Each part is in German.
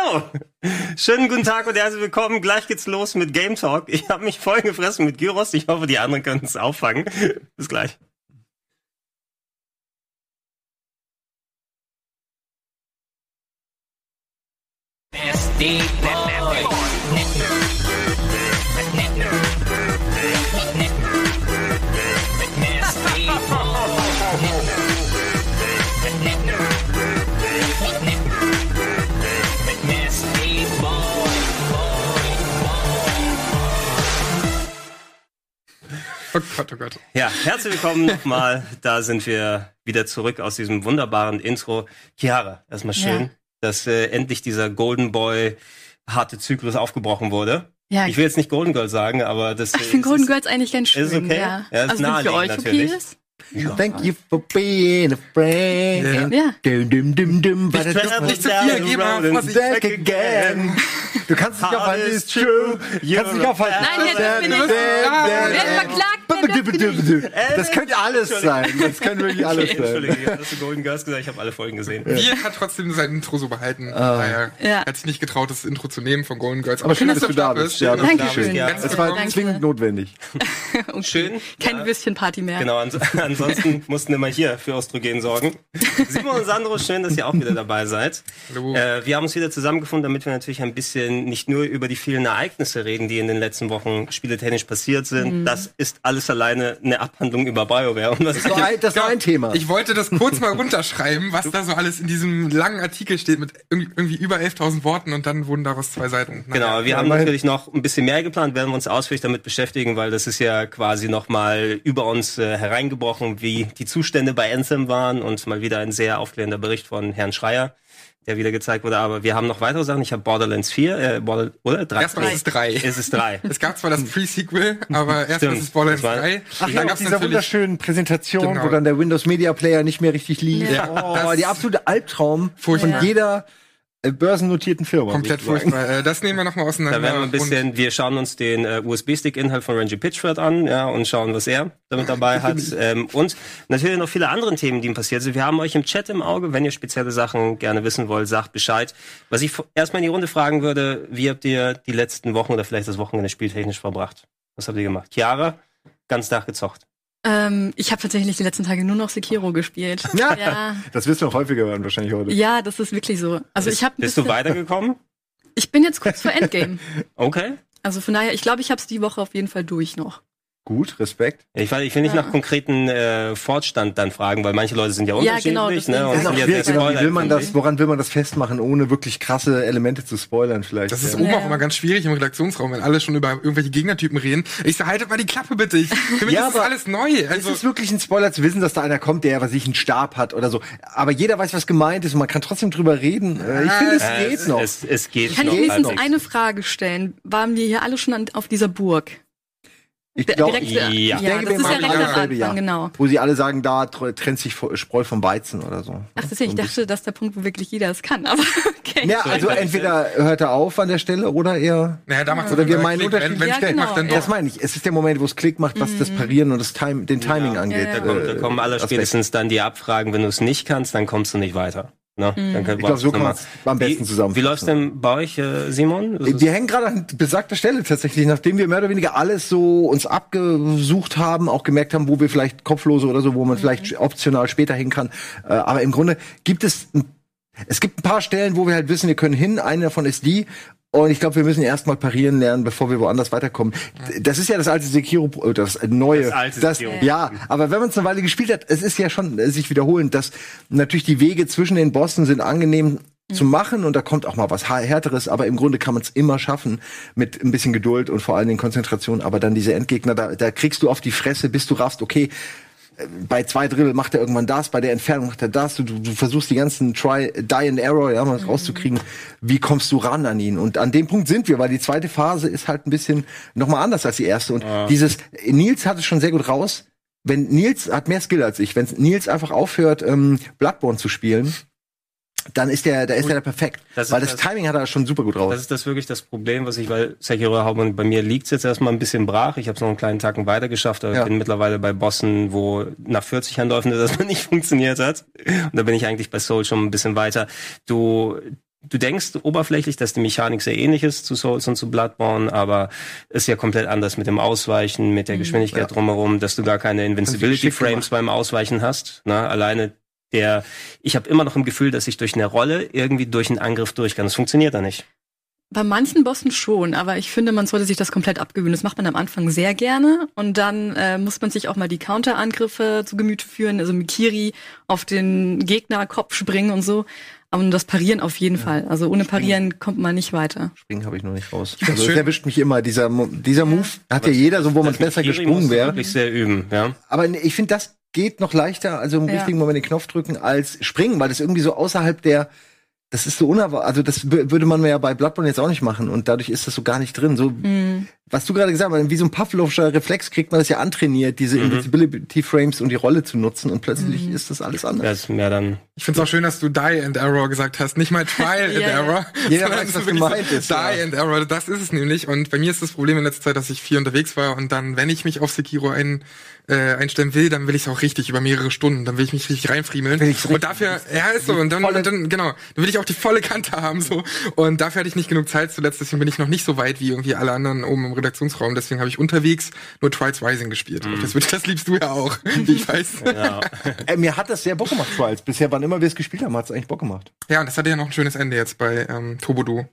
Hallo! Schönen guten Tag und herzlich willkommen. Gleich geht's los mit Game Talk. Ich habe mich voll gefressen mit Gyros. Ich hoffe, die anderen können es auffangen. Bis gleich. Oh Gott, oh Gott. Ja, herzlich willkommen nochmal. Da sind wir wieder zurück aus diesem wunderbaren Intro. Chiara, erstmal schön, Ja. dass äh, endlich dieser Golden Boy harte Zyklus aufgebrochen wurde. Ja, Ich will jetzt nicht Golden Girl sagen, aber das ich finde ist- Golden Girls eigentlich ganz schön. ist okay? Ja. Ja, ist also für euch naheliegend okay natürlich. Ist. Thank you for being a friend. Ja. Dum, dum, dum, dum. Travel das- Nicht zu viel, road Vorsicht. and Back again. Du kannst nicht aufhalten, Hard it's is true. true. Du kannst nicht aufhalten. Nein, jetzt dürfen wir nicht. Werden verklagt. Das könnte alles sein. Das könnte wirklich alles sein. Entschuldige, ich habe Golden Girls gesagt, ich habe alle Folgen gesehen. Wir hat trotzdem sein Intro so behalten. Ah. Naja, Ja. hat sich nicht getraut, das Intro zu nehmen von Golden Girls. Aber schön, dass du da bist. Ja, Schön, Dankeschön. Ja, Es war zwingend notwendig. Schön. Keine Ja. Würstchenparty mehr. Genau, ansonsten mussten wir mal hier für Östrogen sorgen. Simon und Sandro, schön, dass ihr auch wieder dabei seid. Hallo. Äh, wir haben uns wieder zusammengefunden, damit wir natürlich ein bisschen nicht nur über die vielen Ereignisse reden, die in den letzten Wochen spieletechnisch passiert sind. Das ist alles alleine eine Abhandlung über BioWare. Und das Das war ein, das war ein Thema. Ich wollte das kurz mal runterschreiben, was da so alles in diesem langen Artikel steht mit irgendwie über 11.000 Worten und dann wurden daraus zwei Seiten. Naja. Genau, wir Ja, haben natürlich noch ein bisschen mehr geplant, werden wir uns ausführlich damit beschäftigen, weil das ist ja quasi nochmal über uns äh, hereingebrochen, wie die Zustände bei Anthem waren und mal wieder ein sehr aufklärender Bericht von Herrn Schreier, der wieder gezeigt wurde. Aber wir haben noch weitere Sachen. Ich habe Borderlands 4, äh, Border, oder? Drei. Erstmal ist es drei. Es ist drei. Es gab zwar das Pre-Sequel, aber erstmal ist es Borderlands Das war- 3. Ach ja, dann auf dieser natürlich wunderschönen Präsentation, Genau. wo dann der Windows Media Player nicht mehr richtig lief. Ja, oh, das- die absolute Albtraum Furchtbar. von jeder börsennotierten Firma. komplett sozusagen. furchtbar. Äh, Das nehmen wir nochmal auseinander. Da werden wir ein bisschen, wir schauen uns den äh, USB-Stick-Inhalt von Rangy Pitchford an, ja, und schauen, was er damit dabei hat. Ähm, und natürlich noch viele andere Themen, die ihm passiert sind. Wir haben euch im Chat im Auge. Wenn ihr spezielle Sachen gerne wissen wollt, sagt Bescheid. Was ich erstmal in die Runde fragen würde, wie habt ihr die letzten Wochen oder vielleicht das Wochenende spieltechnisch verbracht? Was habt ihr gemacht? Chiara, ganz Tag gezockt. Ähm, ich habe tatsächlich die letzten Tage nur noch Sekiro gespielt. Ja. ja. Das wirst du noch häufiger hören, wahrscheinlich heute. Ja, das ist wirklich so. Also ich habe bist du weitergekommen? Ich bin jetzt kurz vor Endgame. Okay. Also von daher, ich glaube, ich habe es die Woche auf jeden Fall durch noch. Gut, Respekt. Ich, will- ich will nicht Ja. nach konkreten äh, Fortstand dann fragen, weil manche Leute sind ja Ja, unterschiedlich. genau, ne? Und sag sind ja sehr Genau, wie will man das, woran will man das festmachen, ohne wirklich krasse Elemente zu spoilern vielleicht? Das ist ja. oben Ja, auch ja. immer ganz schwierig im Redaktionsraum, wenn alle schon über irgendwelche Gegnertypen reden. Ich so, haltet mal die Klappe bitte. Ich, für mich Ja, ist das alles neu. es Also, ist wirklich ein Spoiler zu wissen, dass da einer kommt, der was ich einen Stab hat oder so. Aber jeder weiß, was gemeint ist und man kann trotzdem drüber reden. Äh, Ich finde, es Äh, geht es, noch. Es, es geht Kann noch ich wenigstens halbwegs. eine Frage stellen? Waren wir hier alle schon an, auf dieser Burg? Ich glaube, ja. ja, Ich denke, das wir ist ja machen recht am dasselbe, Anfang, ja. genau. wo sie alle sagen, da tr- trennt sich Spreu vom Weizen oder so. Ach, deswegen, ich dachte, das ist der Punkt, wo wirklich jeder es kann. Aber okay. Ja, also entweder hört er auf an der Stelle oder er. naja, da macht Oder wir meinen Klick, Unterschied. wenn Ja, Klick genau, macht, dann ja. Das meine ich. Es ist der Moment, wo es Klick macht, was das Parieren und das Time, den Timing angeht. Ja, ja. Da, kommt, da kommen alle spätestens dann die Abfragen, wenn du es nicht kannst, dann kommst du nicht weiter. Ne? Dann können Ich glaube, so kann man es am besten wie, zusammenfassen. Wie läuft's denn bei euch, äh, Simon? Wir hängen gerade an besagter Stelle tatsächlich, nachdem wir mehr oder weniger alles so uns abgesucht haben, auch gemerkt haben, wo wir vielleicht kopflose oder so, wo man vielleicht optional später hin kann. Äh, aber im Grunde gibt es ein, es gibt ein paar Stellen, wo wir halt wissen, wir können hin. Eine davon ist die. Und ich glaube, wir müssen erstmal parieren lernen, bevor wir woanders weiterkommen. Das ist ja das alte Sekiro, äh, das neue. Das alte das, Sekiro. ja, aber wenn man es eine Weile gespielt hat, es ist ja schon äh, sich wiederholend, dass natürlich die Wege zwischen den Bossen sind angenehm zu machen und da kommt auch mal was härteres, aber im Grunde kann man es immer schaffen mit ein bisschen Geduld und vor allen Dingen Konzentration, aber dann diese Endgegner, da, da kriegst du auf die Fresse, bis du raffst, okay, bei zwei Drittel macht er irgendwann das, bei der Entfernung macht er das, du, du, du versuchst die ganzen Try, Die and Error, ja, mal das rauszukriegen, wie kommst du ran an ihn? Und an dem Punkt sind wir, weil die zweite Phase ist halt ein bisschen nochmal anders als die erste. Und dieses, Nils hat es schon sehr gut raus, wenn Nils hat mehr Skill als ich, wenn Nils einfach aufhört, ähm, Bloodborne zu spielen, dann ist der, da ist er perfekt. Das weil das, das- Timing hat er schon super gut raus. Das ist das wirklich das Problem, was ich, weil Sekiro Hauptmann bei mir liegt jetzt erstmal ein bisschen brach. Ich habe es noch einen kleinen Tacken weiter geschafft, aber Ja. ich bin mittlerweile bei Bossen, wo nach 40 Anläufen das erstmal nicht funktioniert hat. Und da bin ich eigentlich bei Soul schon ein bisschen weiter. Du du denkst oberflächlich, dass die Mechanik sehr ähnlich ist zu Souls und zu Bloodborne, aber ist ja komplett anders mit dem Ausweichen, mit der Geschwindigkeit Ja. drumherum, dass du gar keine Invincibility Frames beim Ausweichen hast. Na, alleine der, ich habe immer noch im Gefühl, dass ich durch eine Rolle irgendwie durch einen Angriff durch kann. Das funktioniert da nicht. Bei manchen Bossen schon, aber ich finde, man sollte sich das komplett abgewöhnen. Das macht man am Anfang sehr gerne und dann äh, muss man sich auch mal die Counterangriffe zu Gemüte führen, also Mikiri auf den Gegnerkopf springen und so. Aber das Parieren auf jeden Fall. Also ohne Parieren kommt man nicht weiter. Springen habe ich noch nicht raus. Also das erwischt mich immer. Dieser, dieser Move hat ja jeder, so wo man besser gesprungen wäre. wirklich sehr üben, ja. Aber ich finde, das geht noch leichter, also im Ja. richtigen Moment den Knopf drücken, als springen, weil das irgendwie so außerhalb der, das ist so unerwartet, also das wür- würde man ja bei Bloodborne jetzt auch nicht machen und dadurch ist das so gar nicht drin. So, was du gerade gesagt hast, wie so ein Pavlovscher Reflex kriegt man das ja antrainiert, diese Invisibility Frames und die Rolle zu nutzen und plötzlich ist das alles anders. Das ist mehr dann Ich finde es auch schön, dass du Die and Error gesagt hast. Nicht mal Trial and Ja, ja. Error. Jeder sondern weiß, was gemeint so ist, Die ja. and Error, das ist es nämlich. Und bei mir ist das Problem in letzter Zeit, dass ich viel unterwegs war und dann, wenn ich mich auf Sekiro ein, äh, einstellen will, dann will ich es auch richtig über mehrere Stunden. Dann will ich mich richtig reinfriemeln. Will Und dafür, ja, ist so. Und dann, und dann, genau, dann will ich auch die volle Kante haben, so. Und dafür hatte ich nicht genug Zeit zuletzt, deswegen bin ich noch nicht so weit wie irgendwie alle anderen oben im Redaktionsraum. Deswegen habe ich unterwegs nur Trials Rising gespielt. Das, wird- das liebst du ja auch, wie ich weiß. ja. Äh, mir hat das sehr Bock gemacht, Trials. Bisher, wann immer wir es gespielt haben, hat es eigentlich Bock gemacht. Ja, und das hatte ja noch ein schönes Ende jetzt bei ähm, Tobodo.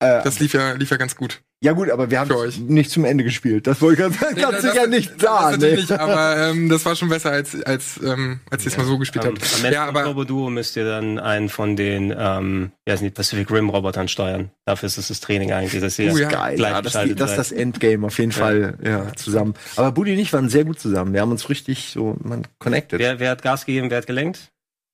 Äh, Das lief ja, lief ja ganz gut. ja gut, aber wir haben nicht zum Ende gespielt. Das wollte ich ganz, ganz sicher nicht das, da. Das natürlich nee. nicht, aber ähm, das war schon besser, als, als, ähm, als ihr es mal so gespielt Am, am habt. Ende Ja, aber Turbo Duo müsst ihr dann einen von den, ähm, ja, sind die Pacific Rim Robotern steuern. Dafür ist es das Training eigentlich, dass ihr Oh ja. Geil, gleich ja, das, das ist das. Endgame auf jeden Fall ja, zusammen. Aber Buddy und ich waren sehr gut zusammen. Wir haben uns richtig so man connected. Wer, wer hat Gas gegeben, wer hat gelenkt?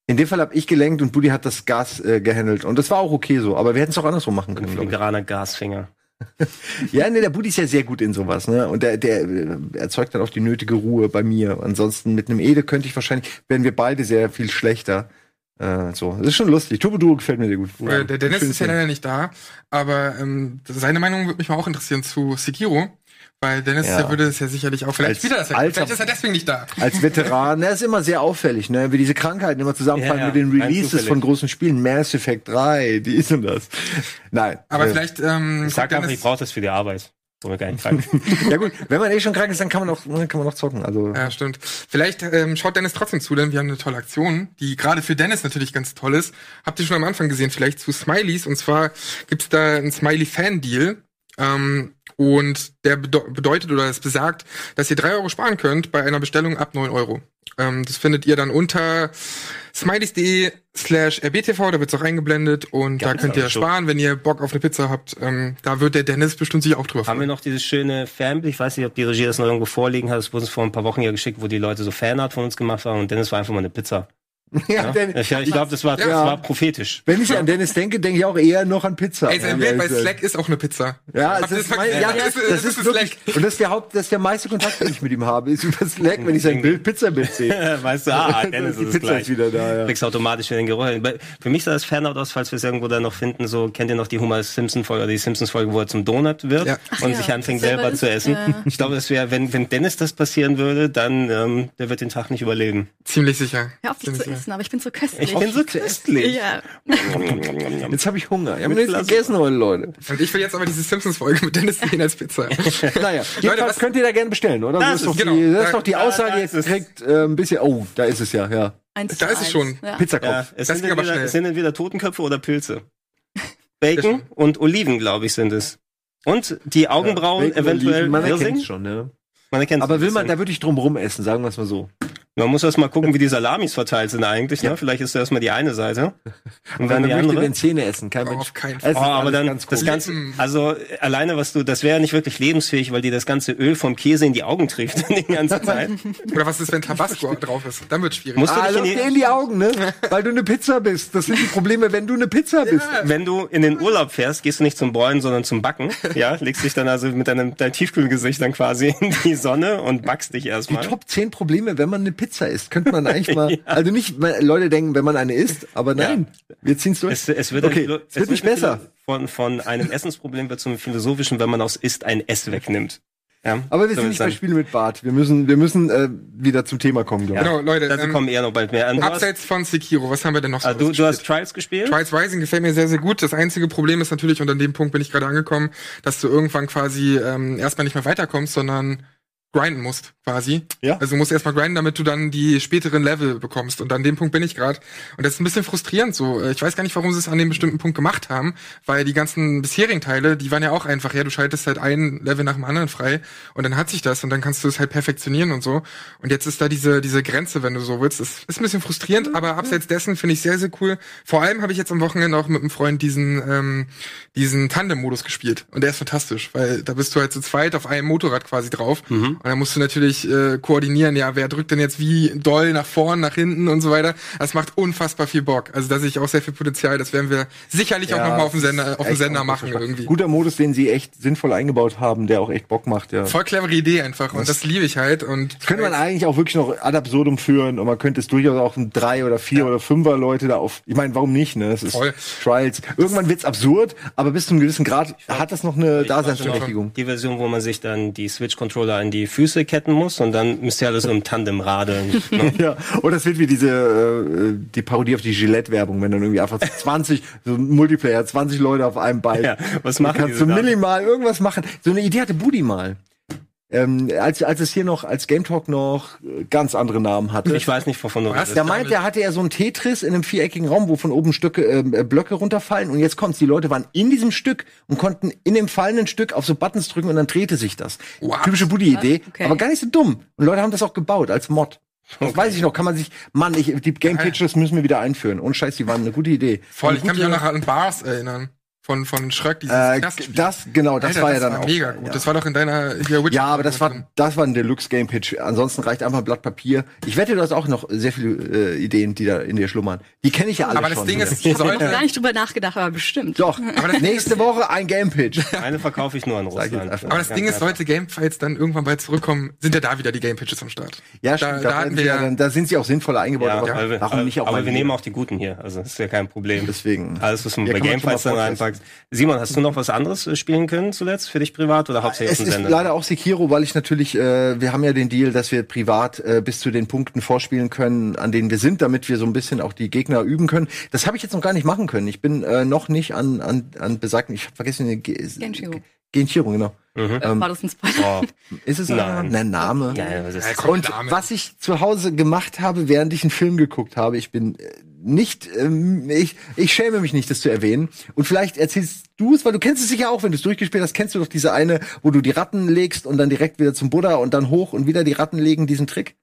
In dem Fall habe ich gelenkt und Buddy hat das Gas äh, gehandelt und das war auch okay so. Aber wir hätten es auch andersrum machen können. Filigraner Gasfinger. Ja, nee, der Buddy ist ja sehr gut in sowas, ne? Und der, der äh, erzeugt dann auch die nötige Ruhe bei mir. Ansonsten mit einem Ede könnte ich wahrscheinlich, wären wir beide sehr viel schlechter. Äh, so, das ist schon lustig. Turbo Duo gefällt mir sehr gut. äh, der Dennis Schönes ist ja leider nicht da, aber ähm, seine Meinung würde mich mal auch interessieren zu Sekiro. Weil Dennis, Ja. der würde es ja sicherlich auch, vielleicht Als spielt er das alter- vielleicht ist er deswegen nicht da. Als Veteran, der ist immer sehr auffällig, ne? Wie diese Krankheiten immer zusammenfallen Ja, ja, mit den Releases von großen Spielen. Mass Effect 3, dies und das. Nein. Aber äh, vielleicht, ähm, Ich sag einfach, ich brauche das für die Arbeit. Ja gut, wenn man eh schon krank ist, dann kann man auch, dann kann man auch zocken. Also Ja, stimmt. Vielleicht ähm, schaut Dennis trotzdem zu, denn wir haben eine tolle Aktion, die gerade für Dennis natürlich ganz toll ist. Habt ihr schon am Anfang gesehen, vielleicht zu Smileys. Und zwar gibt's da einen Smiley-Fan-Deal. Ähm, und der bede bedeutet oder es besagt, dass ihr drei Euro sparen könnt bei einer Bestellung ab 9 Euro. Ähm, das findet ihr dann unter smileys.de slash rbtv, da wird's auch eingeblendet und da Ganz könnt ihr sparen, wenn ihr Bock auf eine Pizza habt. Ähm, da wird der Dennis bestimmt sich auch drüber Haben wir freuen. noch dieses schöne Fanbild, ich weiß nicht, ob die Regie das noch irgendwo vorliegen hat, das wurde uns vor ein paar Wochen ja geschickt, wo die Leute so Fanart von uns gemacht haben und Dennis war einfach mal eine Pizza. ja, denn, Ich, ich glaube, das war, das Ja. war prophetisch. wenn ich an Dennis denke, denke ich auch eher noch an Pizza. Ey, sein Ja, Bild bei Slack ist auch eine Pizza. Ja, ihr ist das mein, ja, Ja, das, das ist- das das ist ist wirklich, und das ist der Haupt, das ist der meiste Kontakt, den ich mit ihm habe, ist über Slack, wenn ich sein Bild, Pizzabild sehe. weißt du, ah, Dennis Die ist Pizza ist wieder da, ja. Kriegst automatisch wieder den Geruch. Für mich sah das Fanart aus, falls wir es irgendwo da noch finden, so, kennt ihr noch die Homer Simpson Folge, oder die Simpsons Folge, wo er zum Donut wird Ja. und ja, sich anfängt selber zu essen. ja. Ich glaube, das wäre, wenn, wenn Dennis das passieren würde, dann, ähm, der wird den Tag nicht überleben. Ziemlich sicher. Hör auf, dich Ziemlich zu sicher. Essen, aber ich bin so köstlich. Ich bin so köstlich. ja. Jetzt habe ich Hunger. Ich habe nichts gegessen heute, Leute. Und ich will jetzt aber diese Simpsons-Folge mit Dennis sehen als Pizza. Naja, jedenfalls was- könnt ihr da gerne bestellen, oder? Das so ist, ist- doch genau. die, das Da- ist doch die Aussage, es. kriegt äh, ein bisschen, oh, da ist es ja, ja. Eins Da ist es schon. Ja. Pizzakopf. Ja, es Das sind aber entweder, schnell. es sind entweder Totenköpfe oder Pilze. Bacon und Oliven, glaube ich, sind es. Und die Augenbrauen Bacon, eventuell Oliven, man Wirsing. erkennt's schon, ne? Man erkennt's Aber ein will man, da würde ich drum rum essen, sagen wir es mal so. Man muss erst mal gucken, wie die Salamis verteilt sind eigentlich. Ne? Vielleicht ist erst mal die eine Seite. Und dann man die möchte andere. gerne Zähne essen, kein Mensch. auf keinen Fall. Oh, aber dann ganz das ganze, also alleine was du, das wäre ja nicht wirklich lebensfähig, weil dir das ganze Öl vom Käse in die Augen trifft die ganze Zeit. Oder was ist, wenn Tabasco drauf ist? Dann wird schwierig. Musst du Ah, dich in die, in die Augen, ne? Weil du eine Pizza bist. Das sind die Probleme, wenn du eine Pizza bist. wenn du in den Urlaub fährst, gehst du nicht zum Bräunen, sondern zum Backen. Ja, legst dich dann also mit deinem dein Tiefkühlgesicht dann quasi in die Sonne und backst dich Die erstmal. Top 10 Probleme, wenn man eine Pizza isst. Könnte man eigentlich mal, also nicht, weil Leute denken, wenn man eine isst, aber nein, wir ziehen's durch. Es, es wird, Okay, es wird nicht besser. Von, von einem Essensproblem wird zum philosophischen, wenn man aus isst ein S wegnimmt. Ja, Aber wir sind nicht bei sein. Spiele mit Bart. Wir müssen, wir müssen äh, wieder zum Thema kommen, glaube ich. Genau, Leute. Dazu Ähm, kommen eher noch bald mehr. Ähm, hast, abseits von Sekiro, was haben wir denn noch so also du, du hast Trials gespielt? Trials Rising gefällt mir sehr, sehr gut. Das einzige Problem ist natürlich, und an dem Punkt bin ich gerade angekommen, dass du irgendwann quasi ähm, erstmal nicht mehr weiterkommst, sondern grinden musst, quasi. Ja. Also du musst erstmal grinden, damit du dann die späteren Level bekommst. Und an dem Punkt bin ich gerade. Und das ist ein bisschen frustrierend so. Äh, Ich weiß gar nicht, warum sie es an dem bestimmten Punkt gemacht haben, weil die ganzen bisherigen Teile, die waren ja auch einfach, ja, du schaltest halt ein Level nach dem anderen frei und dann hat sich das und dann kannst du es halt perfektionieren und so. Und jetzt ist da diese, diese Grenze, wenn du so willst. Das ist ein bisschen frustrierend, aber abseits dessen finde ich sehr, sehr cool. Vor allem habe ich jetzt am Wochenende auch mit einem Freund diesen, ähm, diesen Tandem-Modus gespielt. Und der ist fantastisch, weil da bist du halt zu zweit auf einem Motorrad quasi drauf. Und dann musst du natürlich äh, koordinieren, ja, wer drückt denn jetzt wie doll nach vorn, nach hinten und so weiter. Das macht unfassbar viel Bock. Also da sehe ich auch sehr viel Potenzial. Das werden wir sicherlich auch Ja, nochmal auf dem das Sender, auf dem Sender auch machen irgendwie. Guter Modus, den sie echt sinnvoll eingebaut haben, der auch echt Bock macht, ja. Voll clevere Idee einfach. Und das liebe ich halt. Und Das könnte man eigentlich auch wirklich noch ad absurdum führen und man könnte es durchaus auch ein drei oder vier oder fünfer Leute da auf. Ich meine, warum nicht, ne? Das ist Voll. Trials. Irgendwann wird's absurd, aber bis zu einem gewissen Grad hat das noch eine Daseinsberechtigung. Die Version, wo man sich dann die Switch-Controller an die Füße ketten muss und dann müsst ihr alles so im Tandem radeln. ne? Ja, oder es wird wie diese äh, die Parodie auf die Gillette-Werbung, wenn dann irgendwie einfach 20, so ein Multiplayer, 20 Leute auf einem Bike. Ja, was machen kannst die du da? minimal irgendwas machen. So eine Idee hatte Budi mal. Ähm, als, als es hier noch, als Game Talk noch äh, ganz andere Namen hatte. Ich weiß nicht, wovon du redest. Der meint, der hatte ja so ein Tetris in einem viereckigen Raum, wo von oben Stücke, äh, Blöcke runterfallen. Und jetzt kommt's, die Leute waren in diesem Stück und konnten in dem fallenden Stück auf so Buttons drücken und dann drehte sich das. What? Typische Buddy-Idee, Okay. aber gar nicht so dumm. Und Leute haben das auch gebaut als Mod. Das weiß ich noch, kann man sich, Mann, ich, die Game Pitches müssen wir wieder einführen. Und Scheiß, die waren eine gute Idee. voll, Und ich kann mich auch gute- noch an Bars erinnern. Von, von Schröck, dieses äh, das, genau, das Alter, war ja dann war auch. mega gut. ja. Das war doch in deiner hier, Witcher- Ja, aber das war, drin. das war ein Deluxe Game Pitch. Ansonsten reicht einfach ein Blatt Papier. Ich wette, du hast auch noch sehr viele äh, Ideen, die da in dir schlummern. Die kenne ich ja alle Aber schon. das Ding hier. ist, Ich habe sollte, gar nicht drüber nachgedacht, aber bestimmt. Doch, nächste Woche ein Game Pitch. Eine verkaufe ich nur an Russland. einfach. aber das Ja, Ding ist, ja. sollte Gamefights dann irgendwann bald zurückkommen, sind ja da wieder die Game Pitches am Start. Ja, stimmt, da, da, ja ja, dann, da sind sie auch sinnvoller eingebaut. Ja, aber wir, warum nicht auch aber wir nehmen auch die Guten hier, also das ist ja kein Problem. Deswegen. Alles, was man Ja, bei Gamefights dann vortesten. Reinpackt. Simon, hast du noch was anderes äh, spielen können zuletzt für dich privat oder hauptsächlich Es auf dem ist Sender? leider auch Sekiro, weil ich natürlich, äh, wir haben ja den Deal, dass wir privat äh, bis zu den Punkten vorspielen können, an denen wir sind, damit wir so ein bisschen auch die Gegner üben können. Das habe ich jetzt noch gar nicht machen können. Ich bin äh, noch nicht an an an besagten, ich habe vergessen den Ge Genshiro. Genshiro, genau. Ähm, War das ein Spoiler? Oh, ist es Nein. ein Name? ja, was ist Ja. Und Name. was ich zu Hause gemacht habe, während ich einen Film geguckt habe, ich bin äh, nicht, ähm, ich, ich schäme mich nicht, das zu erwähnen. Und vielleicht erzählst du es, weil du kennst es sicher auch, wenn du es durchgespielt hast, kennst du doch diese eine, wo du die Ratten legst und dann direkt wieder zum Buddha und dann hoch und wieder die Ratten legen, diesen Trick?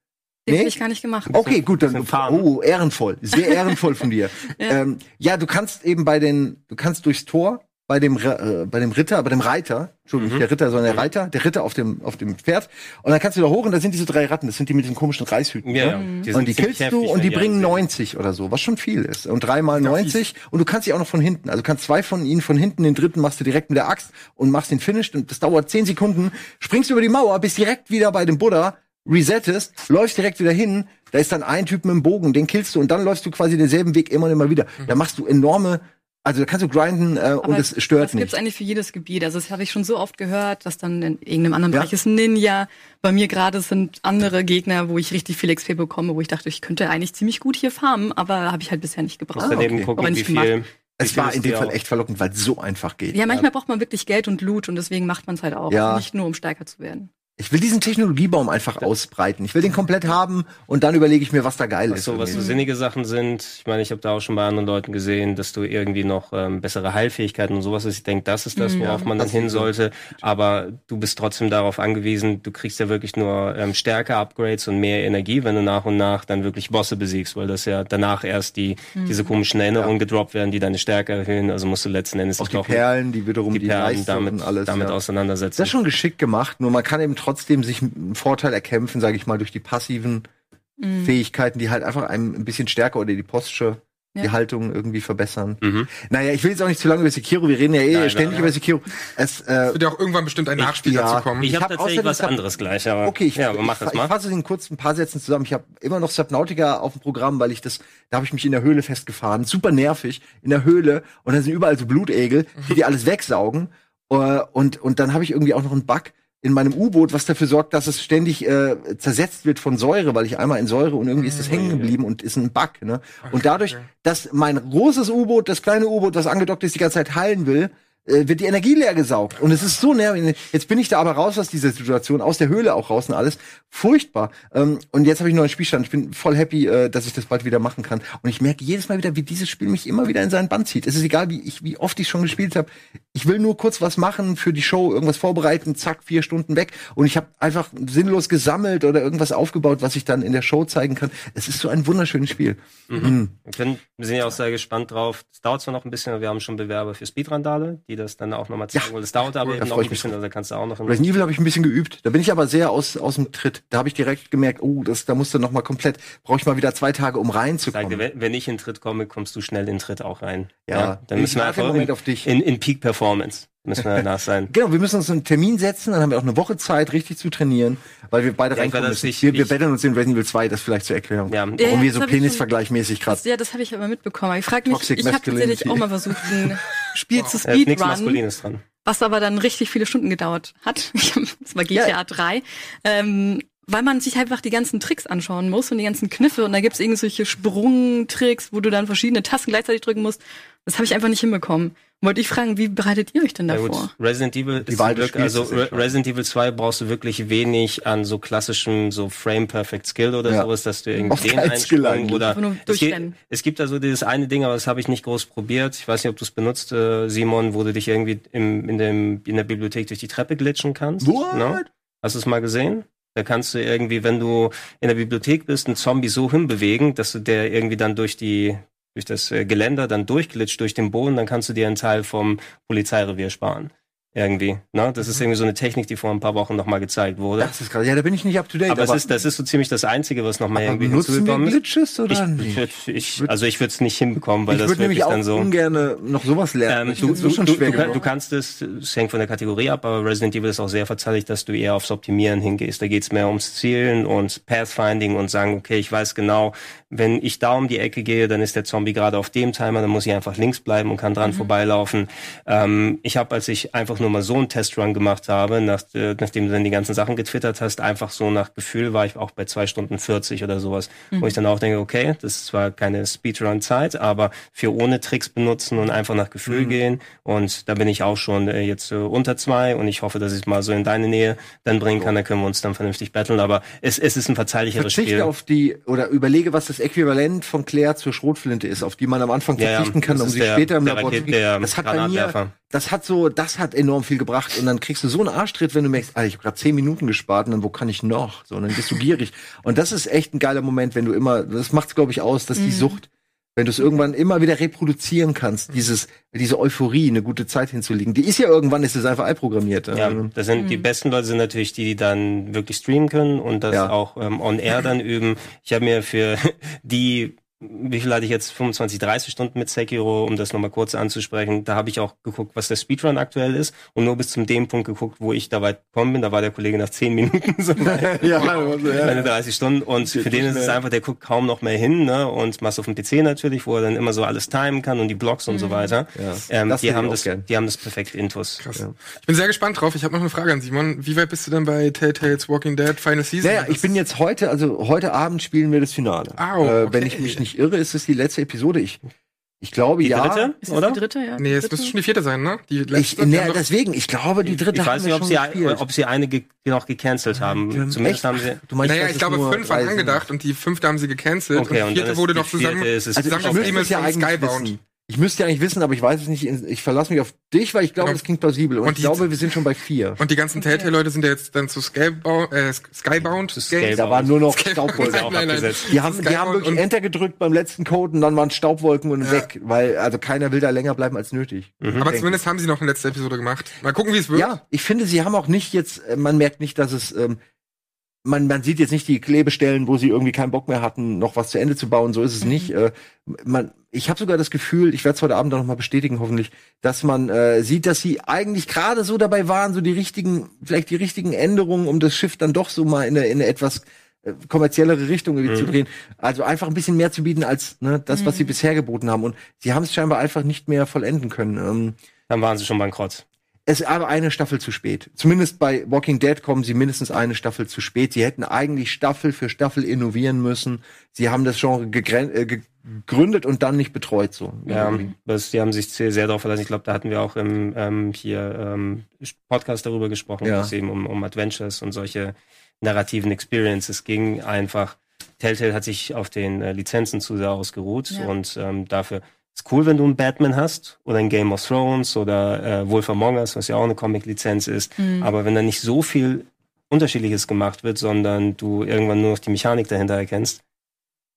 Den Nee? hab ich gar nicht gemacht. Okay, gut, dann oh, ehrenvoll, sehr ehrenvoll von dir. Ja. ähm, ja, du kannst eben bei den, du kannst durchs Tor bei dem äh, bei dem Ritter, bei dem Reiter, Entschuldigung, nicht der Ritter, sondern der Reiter, der Ritter auf dem auf dem Pferd und dann kannst du da hoch und da sind diese drei Ratten, das sind die mit den komischen Reishüten. Ja, ne? Die und die killst du heftig, und wenn die bringen ansehen. 90 oder so, was schon viel ist. Und dreimal Ja, 90 und du kannst sie auch noch von hinten. Also du kannst zwei von ihnen von hinten, den dritten machst du direkt mit der Axt und machst den Finished und das dauert 10 Sekunden, springst über die Mauer, bist direkt wieder bei dem Buddha, resettest, läufst direkt wieder hin, da ist dann ein Typ mit dem Bogen, den killst du und dann läufst du quasi denselben Weg immer und immer wieder. Da machst du enorme, also da kannst du grinden äh, und es stört das gibt's nicht. eigentlich für jedes Gebiet. Also das habe ich schon so oft gehört, dass dann in irgendeinem anderen Ja. Bereich ist ein Ninja. Bei mir gerade sind andere Gegner, wo ich richtig viel XP bekomme, wo ich dachte, ich könnte eigentlich ziemlich gut hier farmen, aber habe ich halt bisher nicht gebraucht. Daneben okay. gucken, wie nicht viel. Es war in dem Fall auch- echt verlockend, weil es so einfach geht. Ja, manchmal braucht man wirklich Geld und Loot und deswegen macht man es halt auch. Ja. Also nicht nur, um stärker zu werden. Ich will diesen Technologiebaum einfach ausbreiten. Ich will den komplett haben und dann überlege ich mir, was da geil Was ist. so, was so sinnige Sachen sind. Ich meine, ich habe da auch schon bei anderen Leuten gesehen, dass du irgendwie noch ähm, bessere Heilfähigkeiten und sowas hast. Ich denke, das ist das, worauf man dann hin sollte. Aber du bist trotzdem darauf angewiesen, du kriegst ja wirklich nur ähm, Stärke-Upgrades und mehr Energie, wenn du nach und nach dann wirklich Bosse besiegst, weil das ja danach erst die diese komischen Erinnerungen gedroppt werden, die deine Stärke erhöhen. Also musst du letzten Endes Auch die doch Perlen, die wiederum die die, Perlen Leiste damit, und alles. damit ja. auseinandersetzen. Das ist schon geschickt gemacht, nur man kann eben trotzdem sich einen Vorteil erkämpfen, sage ich mal, durch die passiven Mhm. Fähigkeiten, die halt einfach einem ein bisschen stärker oder die Posture, die Ja. Haltung irgendwie verbessern. Mhm. Naja, ich will jetzt auch nicht zu lange über Sekiro, wir reden ja eh Nein, ständig nein. über Sekiro. Es, äh, wird ja auch irgendwann bestimmt ein Nachspiel ja, dazu kommen. Ich, Ich habe hab tatsächlich was anderes gleich, aber Okay, ich, ja, aber mach ich, ich mal. fasse es in kurz ein paar Sätzen zusammen. Ich habe immer noch Subnautica auf dem Programm, weil ich das, da habe ich mich in der Höhle festgefahren, super nervig in der Höhle und da sind überall so Blutegel, die die alles wegsaugen. Äh, Und und dann habe ich irgendwie auch noch einen Bug in meinem U-Boot, was dafür sorgt, dass es ständig äh, zersetzt wird von Säure, weil ich einmal in Säure und irgendwie ist das hängen geblieben und ist ein Bug. Ne? Und dadurch, dass mein großes U-Boot, das kleine U-Boot, das angedockt ist, die ganze Zeit heilen will, äh, wird die Energie leer gesaugt. Und es ist so nervig. Jetzt bin ich da aber raus aus dieser Situation, aus der Höhle auch raus und alles. Furchtbar. Ähm, und jetzt habe ich einen neuen Spielstand. Ich bin voll happy, äh, dass ich das bald wieder machen kann. Und ich merke jedes Mal wieder, wie dieses Spiel mich immer wieder in seinen Band zieht. Es ist egal, wie, ich, wie oft ich schon gespielt habe. Ich will nur kurz was machen für die Show, irgendwas vorbereiten, zack, vier Stunden weg. Und ich habe einfach sinnlos gesammelt oder irgendwas aufgebaut, was ich dann in der Show zeigen kann. Es ist so ein wunderschönes Spiel. Mhm. Wir, können, wir sind ja auch sehr gespannt drauf. Es dauert zwar noch ein bisschen, aber wir haben schon Bewerber für Speedrandale, die das dann auch nochmal zeigen Ja. wollen. Das dauert aber Da eben noch ein bisschen, also da kannst du auch noch Resident Evil habe ich ein bisschen geübt. Da bin ich aber sehr aus, aus dem Tritt. Da habe ich direkt gemerkt, oh, das, da musst du noch mal komplett, brauche ich mal wieder zwei Tage, um Sag reinzukommen. wenn, wenn ich in Tritt komme, kommst du schnell in Tritt auch rein. Ja, dann ich müssen wir einfach in, auf dich. in, in Peak Performance müssen wir danach sein. Genau, wir müssen uns einen Termin setzen, dann haben wir auch eine Woche Zeit, richtig zu trainieren, weil wir beide Ja, reinkommen müssen. nicht- wir, wir betteln uns in Resident Evil 2, das vielleicht zur Erklärung. Ja, Warum ja, wir so penisvergleichmäßig gerade. Das, ja, das habe ich aber mitbekommen. Ich frage mich, Toxic ich habe tatsächlich auch mal versucht, ein Spiel zu äh, nichts Speedrun, Maskulines dran. was aber dann richtig viele Stunden gedauert hat. das war GTA Ja. 3. Ähm, weil man sich einfach die ganzen Tricks anschauen muss und die ganzen Kniffe und da gibt's irgendwelche Sprungtricks, wo du dann verschiedene Tasten gleichzeitig drücken musst. Das habe ich einfach nicht hinbekommen. Wollte ich fragen, wie bereitet ihr euch denn Ja, davor? gut. Resident Evil ist Wahl des wirklich, also Re. Resident Evil 2 brauchst du wirklich wenig an so klassischem so Frame Perfect Skill oder Ja. sowas, dass du irgendwie Oft den Einsprung oder Einfach nur es gibt, es gibt also dieses eine Ding, aber das habe ich nicht groß probiert. Ich weiß nicht, ob du es benutzt, äh, Simon, wo du dich irgendwie im, in, dem, in der Bibliothek durch die Treppe glitschen kannst. What? Ne? Hast du es mal gesehen? Da kannst du irgendwie, wenn du in der Bibliothek bist, einen Zombie so hinbewegen, dass du der irgendwie dann durch die durch das äh, Geländer dann durchglitscht durch den Boden, dann kannst du dir einen Teil vom Polizeirevier sparen. Irgendwie. Ne? Das ist irgendwie so eine Technik, die vor ein paar Wochen nochmal gezeigt wurde. Das ist gerade, ja, da bin ich nicht up to date. aber, es ist, das ist so ziemlich das Einzige, was nochmal aber irgendwie benutzen wir hinzugekommen ist. Glitches oder Ich, nicht? ich, würd, ich, also ich würde es nicht hinbekommen, weil ich das würde nämlich wirklich auch dann so. ungern noch sowas lernen. Ähm, ich du, du, schon du, schwer du, kann, du kannst es, es hängt von der Kategorie ab, aber Resident Evil ist auch sehr verzeihlich, dass du eher aufs Optimieren hingehst. Da geht's mehr ums Zielen und Pathfinding und sagen, okay, ich weiß genau, wenn ich da um die Ecke gehe, dann ist der Zombie gerade auf dem Timer, dann muss ich einfach links bleiben und kann dran vorbeilaufen. Ähm, ich habe, als ich einfach nur mal so einen Testrun gemacht habe, nach, äh, nachdem du dann die ganzen Sachen getwittert hast, einfach so nach Gefühl war ich auch bei zwei Stunden 40 oder sowas, wo ich dann auch denke, okay, das ist zwar keine Speedrun-Zeit, aber für ohne Tricks benutzen und einfach nach Gefühl gehen. Und da bin ich auch schon äh, jetzt äh, unter zwei und ich hoffe, dass ich es mal so in deine Nähe dann bringen kann, dann können wir uns dann vernünftig battlen, aber es, es ist ein verzeihlicheres Spiel. Verzichte auf die, oder überlege, was das Äquivalent von Claire zur Schrotflinte ist, auf die man am Anfang Ja, ja, verzichten kann, um sie der- später im Labor zu der Das hat bei mir. Das hat so, das hat enorm viel gebracht und dann kriegst du so einen Arschtritt, wenn du merkst, ah, ich habe gerade zehn Minuten gespart und dann wo kann ich noch? So, und dann bist du gierig. Und das ist echt ein geiler Moment, wenn du immer, das macht's glaube ich aus, dass die Sucht, wenn du es irgendwann immer wieder reproduzieren kannst, dieses, diese Euphorie, eine gute Zeit hinzulegen. Die ist ja irgendwann, ist es einfach einprogrammiert. Ja, Ähm, das sind die besten Leute sind natürlich die, die dann wirklich streamen können und das Ja. auch ähm, on air dann üben. Ich habe mir für die wie viel hatte ich jetzt 25, 30 Stunden mit Sekiro, um das nochmal kurz anzusprechen. Da habe ich auch geguckt, was der Speedrun aktuell ist und nur bis zum dem Punkt geguckt, wo ich da weit gekommen bin. Da war der Kollege nach 10 Minuten so weit. ja, also, ja. Meine 30 Stunden und für den ist es einfach, der guckt kaum noch mehr hin, ne? Und machst auf dem PC natürlich, wo er dann immer so alles timen kann und die Blocks und so weiter. Ja. Ähm, Das die haben das, gern. die haben das perfekt intus. Krass. Ich bin sehr gespannt drauf. Ich habe noch eine Frage an Simon. Wie weit bist du denn bei Telltales Walking Dead Final Season? Naja, ich bin jetzt heute, also heute Abend spielen wir das Finale. Au, äh, Wenn okay. ich mich nicht irre, ist es die letzte Episode. Ich, ich glaube, Die ja. dritte, Ist oder? die dritte, ja? Nee, es müsste schon die vierte sein, ne? Die Ich, letzte. ne, haben doch- deswegen, ich glaube, die dritte Ich weiß haben nicht, ob schon sie, gespielt. ob sie eine ge noch gecancelt haben. Zumindest Echt? haben sie. Du meinst, naja, ich glaube, nur fünf waren angedacht und die fünfte haben sie gecancelt Okay, und und die vierte ist wurde noch zusammen, vierte ist es- Also ich zusammen müsste es ja Skybound. wissen. Ich müsste ja eigentlich wissen, aber ich weiß es nicht. Ich verlasse mich auf dich, weil ich glaube, Genau. das klingt plausibel. Und, Und ich glaube, wir sind schon bei vier. Und die ganzen Telltale-Leute sind ja jetzt dann zu Skybound, äh, Skybound Games. Da waren nur noch Skybound. Staubwolken. auch Nein, nein. abgesetzt. Die haben, die haben Skybound wirklich Enter gedrückt beim letzten Code und dann waren Staubwolken und Ja. weg, weil also keiner will da länger bleiben als nötig. Mhm. Aber zumindest haben sie noch eine letzte Episode gemacht. Mal gucken, wie es wird. Ja, ich finde, sie haben auch nicht jetzt, äh, man merkt nicht, dass es, ähm, man, man sieht jetzt nicht die Klebestellen, wo sie irgendwie keinen Bock mehr hatten, noch was zu Ende zu bauen. So ist es nicht. Äh, man, ich habe sogar das Gefühl, ich werde es heute Abend auch noch mal bestätigen, hoffentlich, dass man äh, sieht, dass sie eigentlich gerade so dabei waren, so die richtigen, vielleicht die richtigen Änderungen, um das Schiff dann doch so mal in eine, in eine etwas äh, kommerziellere Richtung irgendwie zu drehen. Also einfach ein bisschen mehr zu bieten als ne, das, was sie bisher geboten haben. Und sie haben es scheinbar einfach nicht mehr vollenden können. Ähm, Dann waren sie schon bankrott. Es ist aber eine Staffel zu spät. Zumindest bei Walking Dead kommen sie mindestens eine Staffel zu spät. Sie hätten eigentlich Staffel für Staffel innovieren müssen. Sie haben das Genre gegren- äh, gegründet und dann nicht betreut so. Ja, das, die haben sich sehr, sehr darauf verlassen. Ich glaube, da hatten wir auch im ähm, hier ähm, Podcast darüber gesprochen, Ja. es eben um, um Adventures und solche narrativen Experiences ging. Einfach, Telltale hat sich auf den äh, Lizenzen zu sehr ausgeruht Ja. und ähm, dafür ist cool, wenn du einen Batman hast oder ein Game of Thrones oder äh, Wolf Among Us, was ja auch eine Comic-Lizenz ist. Mhm. Aber wenn da nicht so viel Unterschiedliches gemacht wird, sondern du irgendwann nur noch die Mechanik dahinter erkennst,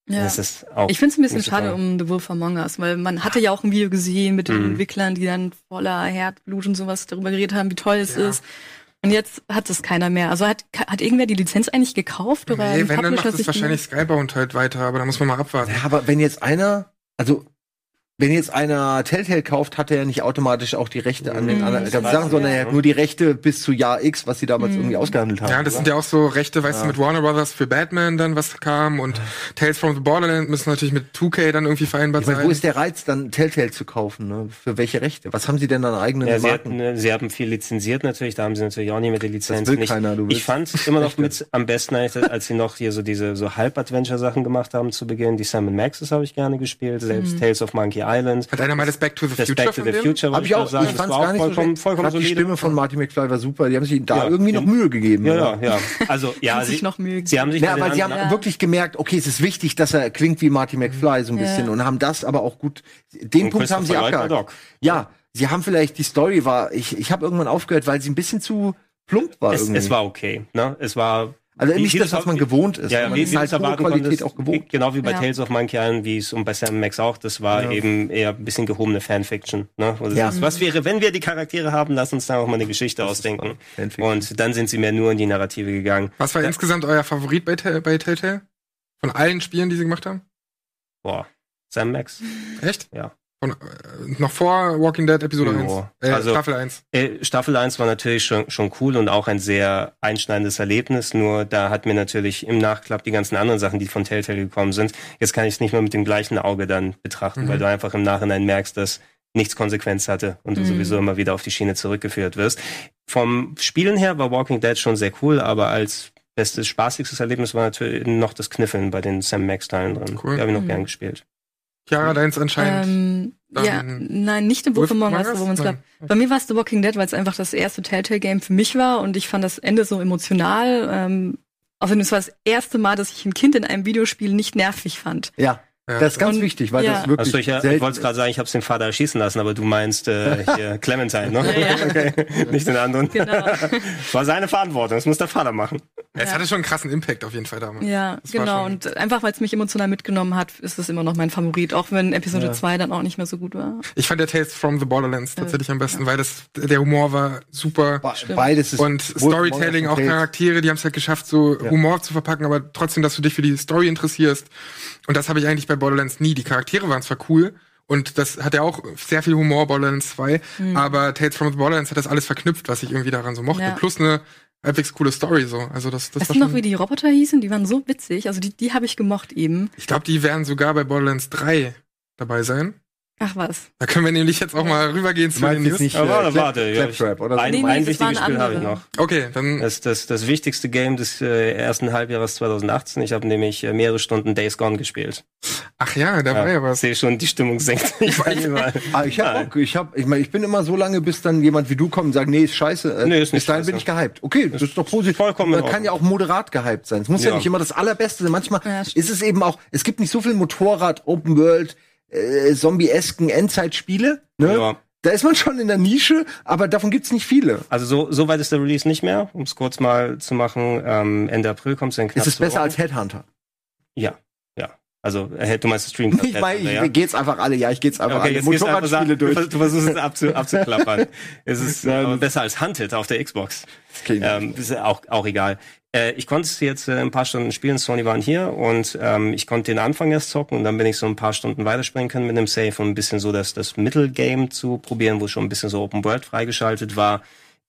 dann Ja. ist das auch. Ich finde es ein bisschen schade um The Wolf Among Us, weil man hatte ja auch ein Video gesehen mit den Mhm. Entwicklern, die dann voller Herzblut und sowas darüber geredet haben, wie toll es Ja. ist. Und jetzt hat es keiner mehr. Also hat, hat irgendwer die Lizenz eigentlich gekauft oder Nee, wenn, dann macht Publisher es wahrscheinlich Skybound halt weiter, aber da muss man mal abwarten. Ja, aber wenn jetzt einer, also wenn jetzt einer Telltale kauft, hat er ja nicht automatisch auch die Rechte an den Mhm. anderen Das ganzen Sachen, sondern ja. er hat nur die Rechte bis zu Jahr X, was sie damals Mhm. irgendwie ausgehandelt haben. Ja, das oder? sind ja auch so Rechte, weißt Ja. du, mit Warner Brothers für Batman dann, was kam und Tales from the Borderland müssen natürlich mit 2K dann irgendwie vereinbart ich meine, wo sein. ist der Reiz, dann Telltale zu kaufen? Ne? Für welche Rechte? Was haben sie denn an eigenen Ja, sie, Marken? hatten, äh, sie haben viel lizenziert natürlich, da haben sie natürlich auch nie mit der Lizenz will nicht. keiner, du ich fand immer noch mit am besten, als sie noch hier so diese so Halb-Adventure-Sachen gemacht haben zu Beginn. Die Sam Maxes habe ich gerne gespielt, selbst Mhm. Tales of Monkey Island. Hat einer mal das Back to the Das Future Back to von the denen? Future, Hab ich auch, sagen, ich das fand's war auch gar nicht so vollkommen, schlecht. vollkommen Gerade die solide. Stimme von Marty McFly war super. Die haben sich da Ja, irgendwie noch. Mühe gegeben. Ja, ja, ja. Also, ja, Muss sie, ich noch mögen. sie haben sich Ja, aber sie haben Ja. wirklich gemerkt, okay, es ist wichtig, dass er klingt wie Marty McFly so ein Ja. bisschen und haben das aber auch gut, den Und Punkt haben sie abgehakt. Ja, sie haben vielleicht, die Story war, ich, ich habe irgendwann aufgehört, weil sie ein bisschen zu plump war es, irgendwie. es war okay. Ne? Es war also wie- nicht das, das was man gewohnt ist. Ja, man wie, ist halt das hohe Qualität auch gewohnt. Genau wie bei Ja. Tales of Monkey Island, wie es und bei Sam Max auch, das war Ja. eben eher ein bisschen gehobene Fanfiction. Ne? Das Ja. ist, was wäre, wenn wir die Charaktere haben, lass uns da auch mal eine Geschichte ausdenken. Fanfiction. Und dann sind sie mehr nur in die Narrative gegangen. Was war insgesamt euer Favorit bei, bei Telltale? Von allen Spielen, die sie gemacht haben? Boah, Sam Max. Echt? Ja. Von, äh, noch vor Walking Dead Episode Ja. 1. Äh, Also- Staffel 1. Äh, Staffel 1 war natürlich schon, schon cool und auch ein sehr einschneidendes Erlebnis, nur da hat mir natürlich im Nachklapp die ganzen anderen Sachen, die von Telltale gekommen sind, jetzt kann ich es nicht mehr mit dem gleichen Auge dann betrachten, Mhm. weil du einfach im Nachhinein merkst, dass nichts Konsequenz hatte und du Mhm. sowieso immer wieder auf die Schiene zurückgeführt wirst. Vom Spielen her war Walking Dead schon sehr cool, aber als bestes, spaßigstes Erlebnis war natürlich noch das Kniffeln bei den Sam Max-Teilen drin. Cool. Die habe ich noch Mhm. gern gespielt. Chiara, deins anscheinend. Ähm, ja, nein, nicht im Wolf Among Us, man es glaubt. Bei mir war es The Walking Dead, weil es einfach das erste Telltale-Game für mich war und ich fand das Ende so emotional. Ähm, außerdem es war das erste Mal, dass ich ein Kind in einem Videospiel nicht nervig fand. Ja, Ja. das ist ganz Und- wichtig, weil ja. das wirklich Achso, ich, ich selten wollte gerade sagen, ich habe den Vater erschießen lassen, aber du meinst äh, hier Clementine, ne? Ja, ja. Okay. Nicht den anderen. Genau. War seine Verantwortung, das muss der Vater machen. Es hatte schon einen krassen Impact auf jeden Fall damals. Ja, Das genau. schon- Und einfach, weil es mich emotional mitgenommen hat, ist es immer noch mein Favorit, auch wenn Episode Ja. 2 dann auch nicht mehr so gut war. Ich fand der Tales from the Borderlands tatsächlich am besten, weil das, der Humor war super. Be- Beides ist Und Storytelling, auch. Charaktere, die haben es halt geschafft, so Ja. Humor zu verpacken, aber trotzdem, dass du dich für die Story interessierst. Und das habe ich eigentlich bei Borderlands nie. Die Charaktere waren zwar cool und das hat ja auch sehr viel Humor, Borderlands 2, aber Tales from the Borderlands hat das alles verknüpft, was ich irgendwie daran so mochte. Ja. Plus eine halbwegs coole Story so. Also das, das Weißt du noch, wie die Roboter hießen? Die waren so witzig. Also die, die habe ich gemocht eben. Ich glaube, die werden sogar bei Borderlands 3 dabei sein. Ach was. Da können wir nämlich jetzt auch mal rübergehen zu den jetzt News. nicht Aber warte, äh, Clap- warte, ja, Claptrap, oder so? Ein, Nee, nee, ein wichtiges Spiel habe ich noch. Okay, dann Das, das, das wichtigste Game des äh, ersten Halbjahres 2018. Ich habe nämlich äh, mehrere Stunden Days Gone gespielt. ach ja, da war ja Ich was. sehe schon, die Stimmung senkt. Ich weiß. Ah, ich habe Nein. auch, ich habe, ich meine, ich bin immer so lange, bis dann jemand wie du kommt und sagt, nee, ist scheiße. Äh, Nee, ist nicht bis dahin scheiße. bin ich gehypt. Okay, das ist doch positiv. vollkommen Man kann ja auch moderat gehypt sein. Es muss ja, Ja. nicht immer das allerbeste sein. Manchmal Ja, ist es eben auch, es gibt nicht so viel Motorrad, Open World, äh, Zombie-esken Endzeitspiele. Ne? Ja. Da ist man schon in der Nische, aber davon gibt's nicht viele. Also so, so weit ist der Release nicht mehr, um es kurz mal zu machen. Ähm, Ende April kommt es dann knapp Ist es besser als Headhunter? Ja, ja. Also äh, du meinst das Stream Ich meine, ich ja? geht's einfach alle, ja, ich geht's einfach Okay, alle Motorradspiele durch. du versuchst es abzu, abzuklappern. es ist das- besser als Hunted auf der Xbox. Okay. Ähm, ist auch, auch egal. Äh, ich konnte es jetzt äh, ein paar Stunden spielen, Sony waren hier und ähm, ich konnte den Anfang erst zocken und dann bin ich so ein paar Stunden weiterspringen können mit dem Save und ein bisschen so das, das Mittelgame zu probieren, wo schon ein bisschen so Open World freigeschaltet war.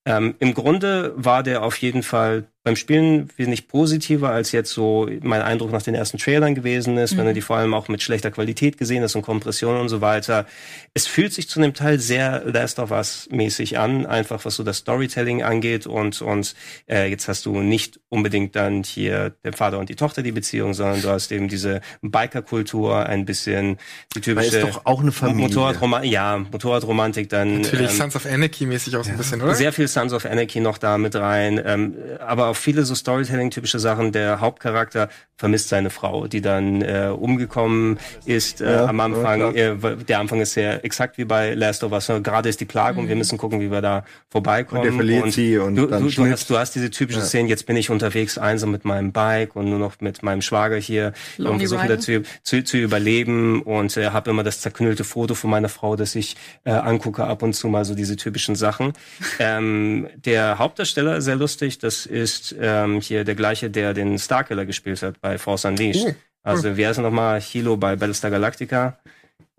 Ähm, Im Grunde war der auf jeden Fall beim Spielen wesentlich positiver als jetzt so mein Eindruck nach den ersten Trailern gewesen ist, wenn du die vor allem auch mit schlechter Qualität gesehen hast und Kompression und so weiter. Es fühlt sich zu einem Teil sehr Last of Us mäßig an, einfach was so das Storytelling angeht und und äh, jetzt hast du nicht unbedingt dann hier der Vater und die Tochter die Beziehung, sondern du hast eben diese Biker-Kultur, ein bisschen die Weil typische ist doch auch eine Familie. Motorradromantik, ja, Motorradromantik dann Natürlich ähm, Sons of Anarchy mäßig auch so ein bisschen, oder? sehr viel Sons of Anarchy noch da mit rein, ähm, aber auch viele so Storytelling-typische Sachen. Der Hauptcharakter vermisst seine Frau, die dann äh, umgekommen ist äh, Ja, am ja, Anfang. klar. äh, der Anfang ist sehr exakt wie bei Last of Us. Gerade ist die Plage und wir müssen gucken, wie wir da vorbeikommen. Und der verliert sie und du, dann du, du, hast, du hast diese typische Szene, jetzt bin ich unterwegs einsam mit meinem Bike und nur noch mit meinem Schwager hier Lonely und versuchen dazu zu, zu überleben und äh, habe immer das zerknüllte Foto von meiner Frau, das ich äh, angucke ab und zu mal so diese typischen Sachen. ähm, der Hauptdarsteller, sehr lustig, das ist ähm, hier der gleiche, der den Starkiller gespielt hat bei Force Unleashed. Oh. Also wer ist er nochmal? Hilo bei Battlestar Galactica.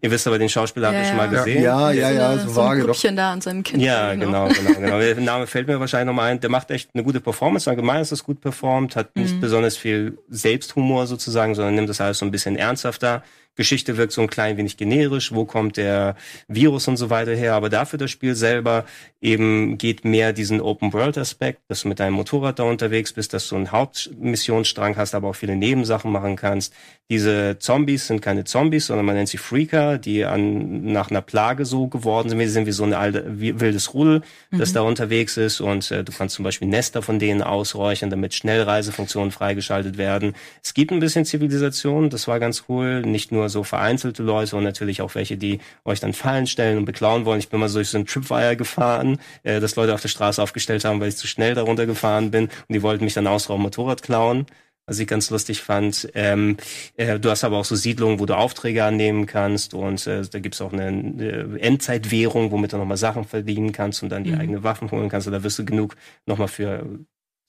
Ihr wisst aber, den Schauspieler habt ihr Ja, schon mal ja. gesehen. Ja, ja, ja, so, so so ein vage doch. Da an seinem Kind. Ja, genau, genau, genau. Der Name fällt mir wahrscheinlich nochmal ein. Der macht echt eine gute Performance. Allgemein ist das gut performt, hat nicht Mhm. besonders viel Selbsthumor sozusagen, sondern nimmt das alles so ein bisschen ernsthafter. Geschichte wirkt so ein klein wenig generisch. Wo kommt der Virus und so weiter her? Aber dafür das Spiel selber eben geht mehr diesen Open-World-Aspekt, dass du mit deinem Motorrad da unterwegs bist, dass du einen Hauptmissionsstrang hast, aber auch viele Nebensachen machen kannst. Diese Zombies sind keine Zombies, sondern man nennt sie Freaker, die an, nach einer Plage so geworden sind. Wir sind wie so ein alte, wie, wildes Rudel, das da unterwegs ist und äh, du kannst zum Beispiel Nester von denen ausräuchern, damit Schnellreisefunktionen freigeschaltet werden. Es gibt ein bisschen Zivilisation, das war ganz cool. Nicht nur so vereinzelte Leute und natürlich auch welche, die euch dann Fallen stellen und beklauen wollen. Ich bin mal so durch so einen Tripwire gefahren, äh, dass Leute auf der Straße aufgestellt haben, weil ich zu schnell darunter gefahren bin und die wollten mich dann ausrauben, Motorrad klauen was ich ganz lustig fand. Ähm, äh, du hast aber auch so Siedlungen, wo du Aufträge annehmen kannst und äh, da gibt's auch eine, eine Endzeitwährung, womit du nochmal Sachen verdienen kannst und dann die eigene Waffen holen kannst. Und da wirst du genug nochmal für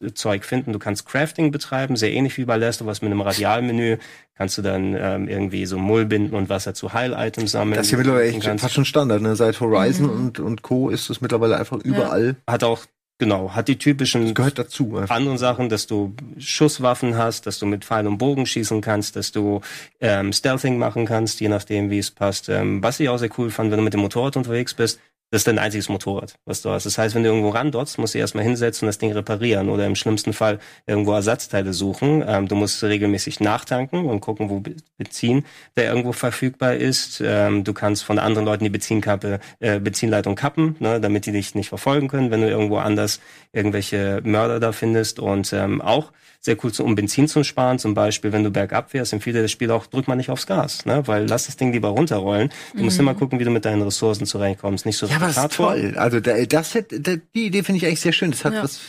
äh, Zeug finden. Du kannst Crafting betreiben, sehr ähnlich wie bei Last of Us mit einem Radialmenü. Kannst du dann ähm, irgendwie so Mull binden und Wasser zu Heil-Items sammeln. Das ist ja mittlerweile echt Kannst- fast schon Standard, ne? Seit Horizon Mhm. und, und Co. ist es mittlerweile einfach überall. Hat auch, genau, hat die typischen Gehört dazu. Einfach. anderen Sachen, dass du Schusswaffen hast, dass du mit Pfeil und Bogen schießen kannst, dass du ähm, Stealthing machen kannst, je nachdem, wie es passt. Ähm, was ich auch sehr cool fand, wenn du mit dem Motorrad unterwegs bist, das ist dein einziges Motorrad, was du hast. Das heißt, wenn du irgendwo randotzt, musst du erstmal hinsetzen und das Ding reparieren oder im schlimmsten Fall irgendwo Ersatzteile suchen. Ähm, du musst regelmäßig nachtanken und gucken, wo Be- Benzin der irgendwo verfügbar ist. Ähm, du kannst von anderen Leuten die Benzinkappe, äh, Benzinleitung kappen, ne, damit die dich nicht verfolgen können, wenn du irgendwo anders irgendwelche Mörder da findest. Und ähm, auch sehr cool, zu- um Benzin zu sparen. Zum Beispiel, wenn du bergab fährst, empfiehlt dir das Spiel auch, drück mal nicht aufs Gas, ne? weil lass das Ding lieber runterrollen. Du musst immer gucken, wie du mit deinen Ressourcen zurechtkommst. Nicht so Ja, aber das ist Diktator. toll. Also da, das hätte, da, die Idee finde ich eigentlich sehr schön. Das hat Ja. was.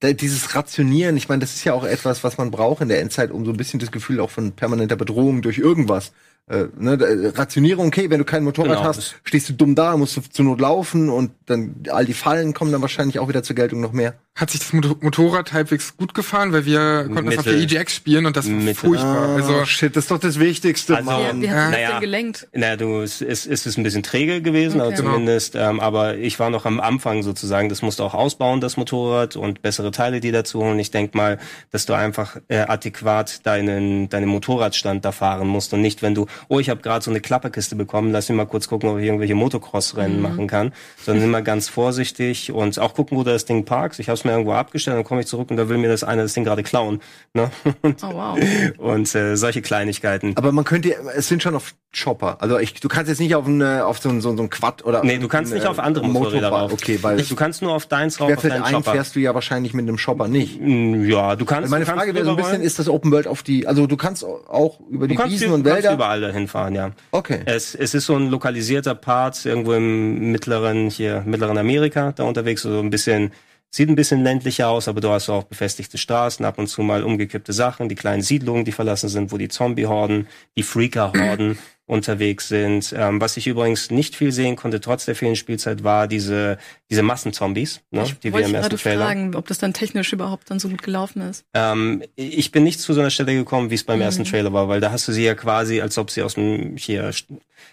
Da, dieses Rationieren, ich meine, das ist ja auch etwas, was man braucht in der Endzeit, um so ein bisschen das Gefühl auch von permanenter Bedrohung durch irgendwas. Äh, ne, da, Rationierung, okay, wenn du kein Motorrad Genau, hast, stehst du dumm da, musst du zur Not laufen und dann all die Fallen kommen dann wahrscheinlich auch wieder zur Geltung noch mehr. Hat sich das Motor- Motorrad halbwegs gut gefahren, weil wir konnten das auf der Mittel. EGX spielen und das war Mittel. furchtbar. Also Ah, shit, das ist doch das Wichtigste, Also- Mann. wie hat Naja. denn gelenkt? Na, du, es ist, es ist ein bisschen träge gewesen, Okay. also zumindest, ähm, aber ich war noch am Anfang sozusagen. Das musst du auch ausbauen, das Motorrad und bessere Teile, die dazu holen. Ich denk mal, dass du einfach äh, adäquat deinen, deinen Motorradstand da fahren musst und nicht, wenn du, oh, ich habe gerade so eine Klapperkiste bekommen, lass mich mal kurz gucken, ob ich irgendwelche Motocross-Rennen machen kann, sondern immer ganz vorsichtig und auch gucken, wo du das Ding parkst. Ich habe es mir irgendwo abgestellt, dann komme ich zurück und da will mir das eine das Ding gerade klauen. Ne? Und, Oh, wow. und äh, solche Kleinigkeiten. Aber man könnte, es sind schon auf Chopper. Also ich, du kannst jetzt nicht auf, eine, auf so, ein- so, so ein Quad oder Nee, du kannst nicht äh, auf andere Motorräder rauf. Okay, weil Du kannst nur auf deins rauf, auf deinen ein Chopper. fährst du ja wahrscheinlich mit einem Shopper nicht. Mm, Ja, du kannst. Meine du kannst Frage wäre so ein bisschen, ist das Open World auf die, also du kannst auch über die du kannst, Wiesen du und kannst Wälder. überall dahin fahren, ja. Okay. Es, es ist so ein lokalisierter Part irgendwo im mittleren, hier, mittleren Amerika da unterwegs, so ein bisschen, sieht ein bisschen ländlicher aus, aber du hast auch befestigte Straßen, ab und zu mal umgekippte Sachen, die kleinen Siedlungen, die verlassen sind, wo die Zombie-Horden, die Freaker-Horden unterwegs sind. Ähm, was ich übrigens nicht viel sehen konnte, trotz der vielen Spielzeit, war diese, diese Massenzombies, ne, Ich die wir im ersten Trailer. fragen, ob das dann technisch überhaupt dann so gut gelaufen ist. Ähm, ich bin nicht zu so einer Stelle gekommen, wie es beim Mhm. ersten Trailer war, weil da hast du sie ja quasi, als ob sie aus dem hier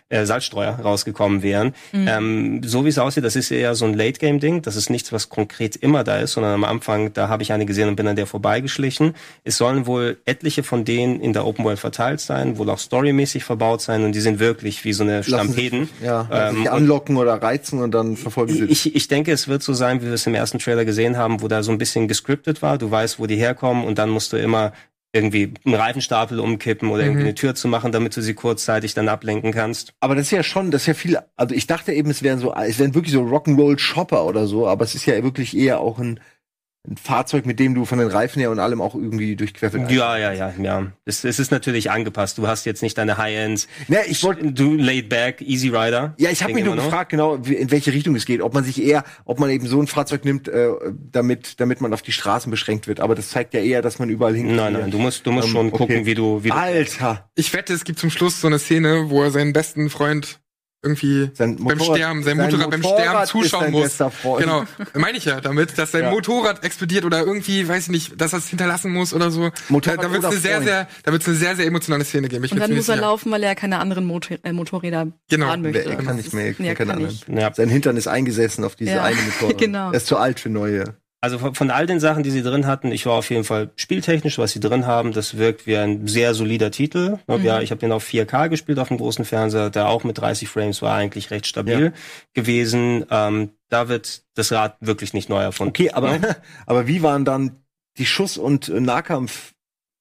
äh, Salzstreuer rausgekommen wären. Mhm. Ähm, so wie es aussieht, das ist eher so ein Late-Game-Ding. Das ist nichts, was konkret immer da ist, sondern am Anfang, da habe ich eine gesehen und bin an der vorbeigeschlichen. Es sollen wohl etliche von denen in der Open World verteilt sein, wohl auch storymäßig verbaut sein und die sind wirklich wie so eine Lassen sich- Stampeden. Ja, Ähm, sich anlocken oder reizen und dann verfolgen sie. ich, ich denke, es wird so sein, wie wir es im ersten Trailer gesehen haben, wo da so ein bisschen gescriptet war. Du weißt, wo die herkommen und dann musst du immer irgendwie einen Reifenstapel umkippen oder irgendwie Mhm. eine Tür zu machen, damit du sie kurzzeitig dann ablenken kannst. Aber das ist ja schon, das ist ja viel. Also ich dachte eben, es wären so, es wären wirklich so Rock'n'Roll Shopper oder so, aber es ist ja wirklich eher auch ein, ein Fahrzeug, mit dem du von den Reifen her und allem auch irgendwie durchquerfeld. Ja, ja, ja, ja. Es, es ist natürlich angepasst. Du hast jetzt nicht deine High-End, Ne, ich wollte. du laid back, Easy Rider. Ja, ich habe mich nur gefragt, genau, in welche Richtung es geht. Ob man sich eher, ob man eben so ein Fahrzeug nimmt, äh, damit, damit man auf die Straßen beschränkt wird. Aber das zeigt ja eher, dass man überall hin Nein, nein, du musst, du musst Ähm, schon okay. gucken, wie du, wie du Alter! Ich wette, es gibt zum Schluss so eine Szene, wo er seinen besten Freund irgendwie Sein beim Motorrad- Sterben, sein, sein Motorrad beim Motorrad Sterben zuschauen muss. Genau, meine ich ja damit, dass sein Ja. Motorrad explodiert oder irgendwie, weiß ich nicht, dass er es hinterlassen muss oder so. Motorrad da da wird es eine sehr, sehr, da wird's eine sehr, sehr emotionale Szene geben. Ich Und dann muss er sicher. laufen, weil er keine anderen Motor äh, Motorräder Genau. fahren möchte. Er kann nicht mehr, er Ja, kann kann anderen. ich. Ja. Sein Hintern ist eingesessen auf diese Ja, eine Motorrad. genau. Er ist zu alt für neue. Also von, von all den Sachen, die sie drin hatten, ich war auf jeden Fall spieltechnisch, was sie drin haben, das wirkt wie ein sehr solider Titel. Mhm. Ja, ich habe den auf 4K gespielt auf dem großen Fernseher, der auch mit 30 Frames war eigentlich recht stabil gewesen. Ähm, da wird das Rad wirklich nicht neu erfunden. Okay, aber, aber wie waren dann die Schuss- und äh, Nahkampf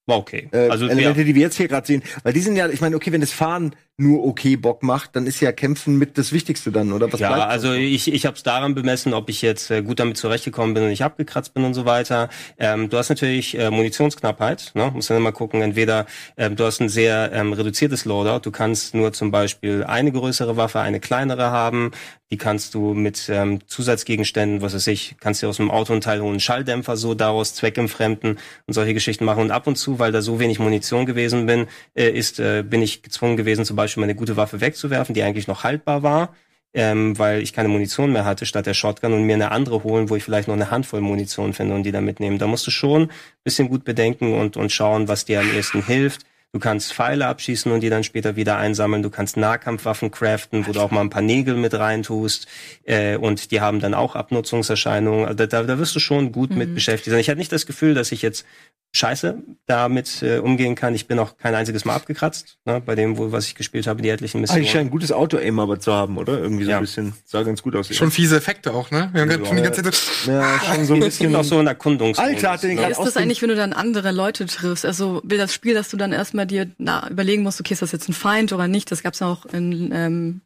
okay. äh, also Elemente, ja, die wir jetzt hier gerade sehen? Weil die sind ja, ich meine, okay, wenn das Fahren nur okay Bock macht, dann ist ja Kämpfen mit das Wichtigste dann, oder? Was ja, also ich, ich habe es daran bemessen, ob ich jetzt äh, gut damit zurechtgekommen bin und nicht abgekratzt bin und so weiter. Ähm, du hast natürlich äh, Munitionsknappheit, ne? Musst dann immer gucken, entweder ähm, du hast ein sehr ähm, reduziertes Loadout, du kannst nur zum Beispiel eine größere Waffe, eine kleinere haben, die kannst du mit ähm, Zusatzgegenständen, was weiß ich, kannst du aus dem Auto einen Teil holen, Schalldämpfer so daraus zweckentfremden und solche Geschichten machen. Und ab und zu, weil da so wenig Munition gewesen bin, äh, ist, äh, bin ich gezwungen gewesen, zum Beispiel meine gute Waffe wegzuwerfen, die eigentlich noch haltbar war ähm, weil ich keine Munition mehr hatte statt der Shotgun und mir eine andere holen, wo ich vielleicht noch eine Handvoll Munition finde und die dann mitnehmen. Da musst du schon ein bisschen gut bedenken und, und schauen, was dir am ehesten hilft. Du kannst Pfeile abschießen und die dann später wieder einsammeln. Du kannst Nahkampfwaffen craften, wo du auch mal ein paar Nägel mit reintust. Äh, und die haben dann auch Abnutzungserscheinungen. Also da, da wirst du schon gut mit beschäftigt sein. Ich hatte nicht das Gefühl, dass ich jetzt scheiße damit äh, umgehen kann. Ich bin auch kein einziges Mal abgekratzt, ne, bei dem, wo, was ich gespielt habe, die etlichen Missionen. Eigentlich scheint ein gutes Auto-Aim aber zu haben, oder? Irgendwie so Ja. ein bisschen, sah ganz gut aus. Schon fiese Effekte auch, ne? Wir haben gerade schon die ganze Zeit so, ja, schon so ein bisschen. auch so einen Erkundungsmodus. Alter, hat den ne? Ist das eigentlich, wenn du dann andere Leute triffst? Also will das Spiel, dass du dann erstmal dir na, überlegen musst, okay, ist das jetzt ein Feind oder nicht? Das gab's ja auch in ähm,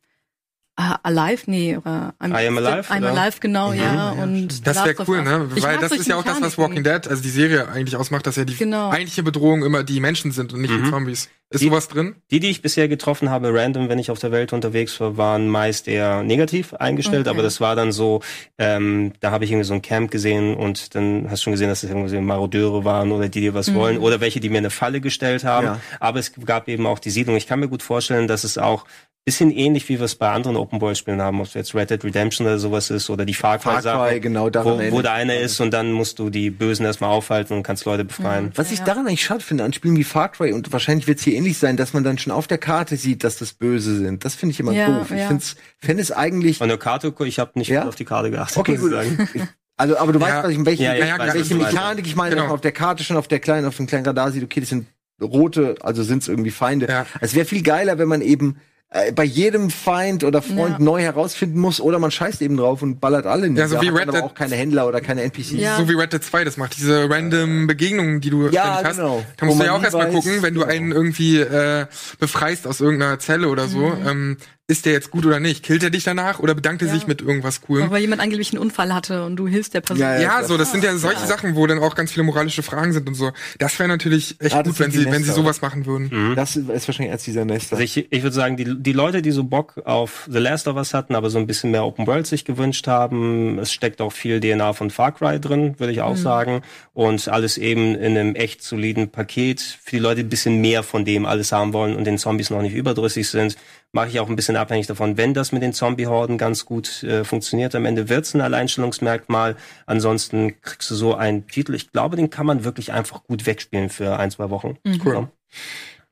Alive, nee, oder I'm, I Am Alive, I'm oder? Alive, genau, ja. Und Das wäre cool, ne? Ich Weil das ist ja auch das, was. Walking Dead, also die Serie eigentlich ausmacht, dass ja die Genau. eigentliche Bedrohung immer die Menschen sind und nicht die Zombies. Ist Die- sowas drin? Die, die ich bisher getroffen habe, random, wenn ich auf der Welt unterwegs war, waren meist eher negativ eingestellt, Okay. aber das war dann so, ähm, da habe ich irgendwie so ein Camp gesehen und dann hast du schon gesehen, dass es irgendwie so Marodeure waren oder die dir was wollen oder welche, die mir eine Falle gestellt haben. Ja. Aber es gab eben auch die Siedlung. Ich kann mir gut vorstellen, dass es auch bisschen ähnlich, wie wir es bei anderen Open-World-Spielen haben, ob es jetzt Red Dead Redemption oder sowas ist oder die Far Far Cry-Sache, Cry, genau, daran wo, wo einer das. ist und dann musst du die Bösen erstmal aufhalten und kannst Leute befreien. Was ich daran eigentlich schade finde an Spielen wie Far Cry und wahrscheinlich wird es hier ähnlich sein, dass man dann schon auf der Karte sieht, dass das Böse sind. Das finde ich immer Ja, doof. Ich ja. finde fände es eigentlich. Von der Karte, ich habe nicht Ja? auf die Karte geachtet. Okay, muss ich gut. sagen. Also, aber du weißt, was ich, welche, Ja, ja, ich weiß, welche meinst. Mechanik ich meine, Genau. auf der Karte schon auf der kleinen, auf dem kleinen Radar sieht, okay, das sind rote, also sind es irgendwie Feinde. Ja. Es wäre viel geiler, wenn man eben äh, bei jedem Feind oder Freund Ja. neu herausfinden muss oder man scheißt eben drauf und ballert alle nieder. Ja, so wie Red aber Dead- auch keine Händler oder keine NPCs. Ja. So wie Red Dead 2 das macht, diese random Begegnungen, die du Ja, ständig hast. genau. Da musst Wo du ja man auch erstmal gucken, wenn du genau. einen irgendwie äh, befreist aus irgendeiner Zelle oder so. Mhm. Ähm, ist der jetzt gut oder nicht? Killt er dich danach oder bedankt er Ja. sich mit irgendwas Coolem? Weil jemand angeblich einen Unfall hatte und du hilfst der Person. Ja, ja. Ja, so, das sind ja solche Sachen, wo dann auch ganz viele moralische Fragen sind und so. Das wäre natürlich echt Ah, gut, wenn sie, wenn sie sowas machen würden. Das ist wahrscheinlich als dieser Nester. Also ich, ich würde sagen, die, die Leute, die so Bock auf The Last of Us hatten, aber so ein bisschen mehr Open World sich gewünscht haben, es steckt auch viel DNA von Far Cry drin, würde ich auch sagen. Und alles eben in einem echt soliden Paket. Für die Leute, die ein bisschen mehr von dem alles haben wollen und den Zombies noch nicht überdrüssig sind, mache ich auch ein bisschen abhängig davon. Wenn das mit den Zombie-Horden ganz gut äh, funktioniert, am Ende wird's ein Alleinstellungsmerkmal. Ansonsten kriegst du so einen Titel. Ich glaube, den kann man wirklich einfach gut wegspielen für ein, zwei Wochen. Cool. Ja.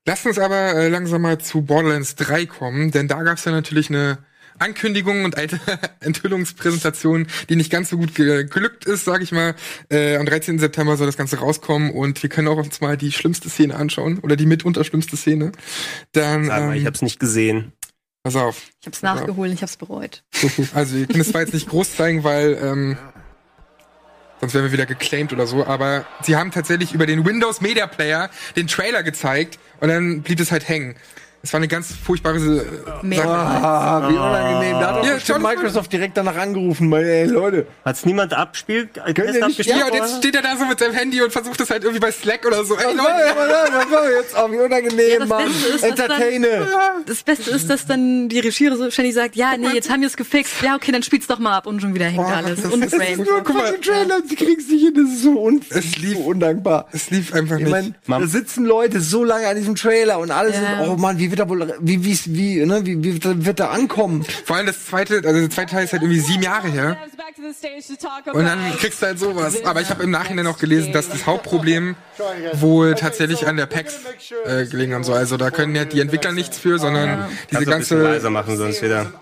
Lasst uns aber äh, langsam mal zu Borderlands 3 kommen, denn da gab's ja natürlich eine Ankündigung und eine Enthüllungspräsentation, die nicht ganz so gut ge gelückt ist, sage ich mal. Äh, am 13. September soll das Ganze rauskommen und wir können auch uns mal die schlimmste Szene anschauen oder die mitunter schlimmste Szene. Dann, Sag mal, ich ähm, habe es nicht gesehen. pass auf. Ich hab's nachgeholt, ich hab's bereut. Also wir können es zwar jetzt nicht groß zeigen, weil ähm, sonst wären wir wieder geclaimed oder so, aber sie haben tatsächlich über den Windows Media Player den Trailer gezeigt und dann blieb es halt hängen. Es war eine ganz furchtbare. Sache. Ah, wie unangenehm. Da hat doch Ja, schon- Microsoft direkt danach angerufen, weil, ey, Leute. Hat's niemand abspielt? Nicht- abgespielt? Ja, und jetzt steht er da so mit seinem Handy und versucht das halt irgendwie bei Slack oder so. Ey, Was Leute, das? Was war jetzt? Oh, wie unangenehm, Ja, das Mann. Beste ist, dass dann- Entertaine. Das Beste ist, dass dann die Regie so ständig sagt, ja, nee, jetzt haben wir es gefixt. Ja, okay, dann spiel's doch mal ab und schon wieder hängt alles. das Und ist- Frame. Nur Guck mal. Trailer, sie kriegen's nicht hin, das ist so, un Es lief- so undankbar. es lief einfach Ich nicht. meine, Man- da sitzen Leute so lange an diesem Trailer und alles Ja. ist, oh Mann, wie wird er wohl, wie, wie, wie, ne, wie, wie wird er ankommen? Vor allem das zweite, also der zweite Teil ist halt irgendwie sieben Jahre her. Und dann kriegst du halt sowas. Aber ich habe im Nachhinein auch gelesen, dass das Hauptproblem wohl tatsächlich an der PAX äh, gelegen haben soll. Also da können ja die Entwickler nichts für, sondern diese ganze, leiser machen, sonst wieder.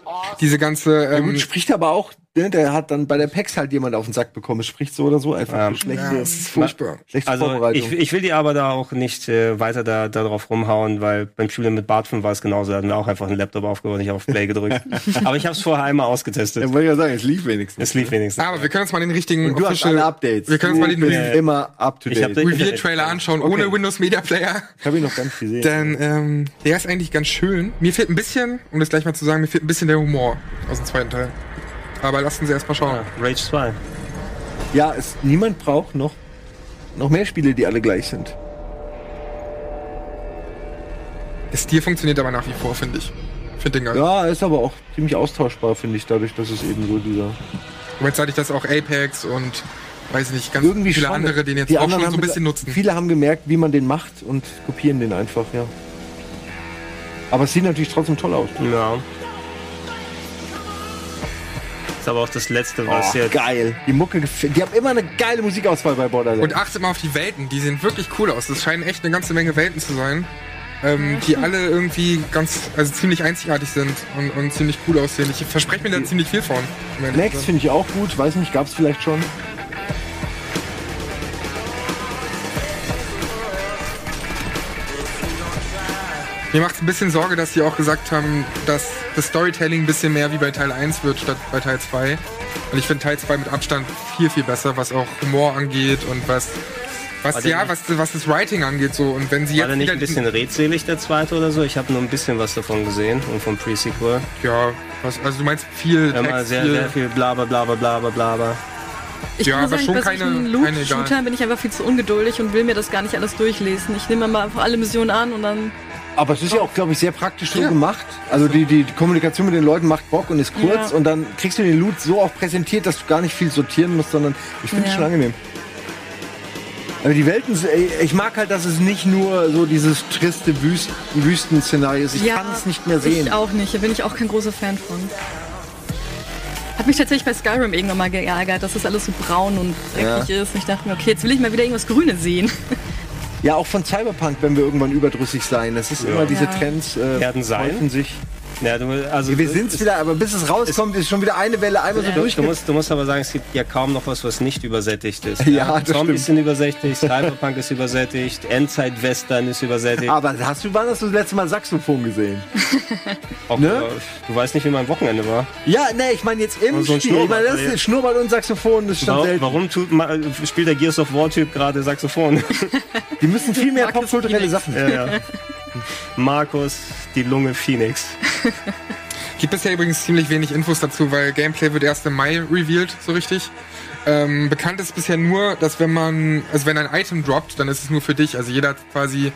diese ganze, ähm, Gut, spricht aber auch, ne, der hat dann bei der PAX halt jemand auf den Sack bekommen. Es spricht so oder so einfach Ja. eine schlechte, ja, furchtbar. schlechte Also Vorbereitung. ich, ich will die aber da auch nicht äh, weiter da, da drauf rumhauen, weil beim Spielen mit Bartfilm war es genauso. Da hatten wir auch einfach einen Laptop aufgebaut und ich auf Play gedrückt. aber ich habe es vorher einmal ausgetestet. ja, wollte ich ja sagen, es lief wenigstens. Es lief wenigstens. Aber wir können uns mal den richtigen Und du hast alle Updates. wir können uns mal den Re immer up to Ich hab date. Reveal-Trailer anschauen, ohne Okay. Windows Media Player. Ich habe ihn noch gar nicht gesehen. Denn ähm, der ist eigentlich ganz schön. Mir fehlt ein bisschen, um das gleich mal zu sagen, mir fehlt ein bisschen der Humor aus dem zweiten Teil. Aber lassen Sie erst mal schauen. Ja, Rage 2. Ja, es, niemand braucht noch, noch mehr Spiele, die alle gleich sind. Der Stil funktioniert aber nach wie vor, finde ich. Finde den geil. Ja, ist aber auch ziemlich austauschbar, finde ich, dadurch, dass es eben so dieser. Und jetzt hatte ich das auch Apex und weiß nicht, ganz Irgendwie viele schon. andere, den jetzt Die auch anderen schon so ein bisschen nutzen. Viele haben gemerkt, wie man den macht und kopieren den einfach, ja. Aber es sieht natürlich trotzdem toll aus. Ja. Ist aber auch das letzte, was Oh, jetzt. geil. Die Mucke gefällt. Die haben immer eine geile Musikauswahl bei Borderlands. Und achtet mal auf die Welten, die sehen wirklich cool aus. Das scheinen echt eine ganze Menge Welten zu sein. Ähm, die alle irgendwie ganz, also ziemlich einzigartig sind und, und ziemlich cool aussehen. Ich verspreche mir da ziemlich viel von. Next finde ich auch gut. Weiß nicht, gab's vielleicht schon. Mir macht es ein bisschen Sorge, dass sie auch gesagt haben, dass das Storytelling ein bisschen mehr wie bei Teil 1 wird statt bei Teil 2. Und ich finde Teil 2 mit Abstand viel, viel besser, was auch Humor angeht und was, was ja, nicht- was, was das Writing angeht. So. Und wenn sie War der nicht ein bisschen redselig, der zweite oder so? Ich habe nur ein bisschen was davon gesehen und vom Pre-Sequel. Ja, was, also du meinst viel Immer Text, sehr, viel, sehr viel Blabla, Blabla, Blabla, Blabla. Ich Ja, muss aber sagen, schon bei keine- solchen keine egal. Loot-Shootern bin ich einfach viel zu ungeduldig und will mir das gar nicht alles durchlesen. Ich nehme mal einfach alle Missionen an und dann Aber es ist ja auch, glaube ich, sehr praktisch so Ja. gemacht. Also die, die, Kommunikation mit den Leuten macht Bock und ist kurz Ja. und dann kriegst du den Loot so auch präsentiert, dass du gar nicht viel sortieren musst, sondern ich finde es Ja. schon angenehm. Aber die Welten, ich mag halt, dass es nicht nur so dieses triste Wüsten, Wüstenszenario ist. Ich kann es nicht mehr sehen. Ich auch nicht. Da bin ich auch kein großer Fan von. Hat mich tatsächlich bei Skyrim irgendwann mal geärgert, dass das alles so braun und dreckig ist. Und ich dachte mir, okay, jetzt will ich mal wieder irgendwas Grünes sehen. Ja, auch von Cyberpunk, wenn wir irgendwann überdrüssig sein. Das ist immer diese Ja. Trends äh, Werden sein. häufen sich. Ja, du, also Wir sind es wieder, aber bis es rauskommt, ist schon wieder eine Welle einmal so Du, durch. du, musst, du musst aber sagen, es gibt ja kaum noch was, was nicht übersättigt ist. Ja, das Zombies stimmt. sind übersättigt, Cyberpunk ist übersättigt, Endzeit-Western ist übersättigt. Aber hast du, wann hast du das letzte Mal Saxophon gesehen? Auch, ne? äh, Du weißt nicht, wie mein Wochenende war. Ja, ne, ich meine jetzt im So Spiel. Ich meine, das ist Schnurrbart und Saxophon, das ist schon Warum, selten. warum tut, ma- spielt der Gears of War-Typ gerade Saxophon? Die müssen viel mehr popkulturelle. Sachen. ja, ja. Markus, die Lunge Phoenix. Gibt bisher übrigens ziemlich wenig Infos dazu, weil Gameplay wird erst im Mai revealed, so richtig. Ähm, bekannt ist bisher nur, dass wenn man, also wenn ein Item droppt, dann ist es nur für dich. Also jeder hat quasi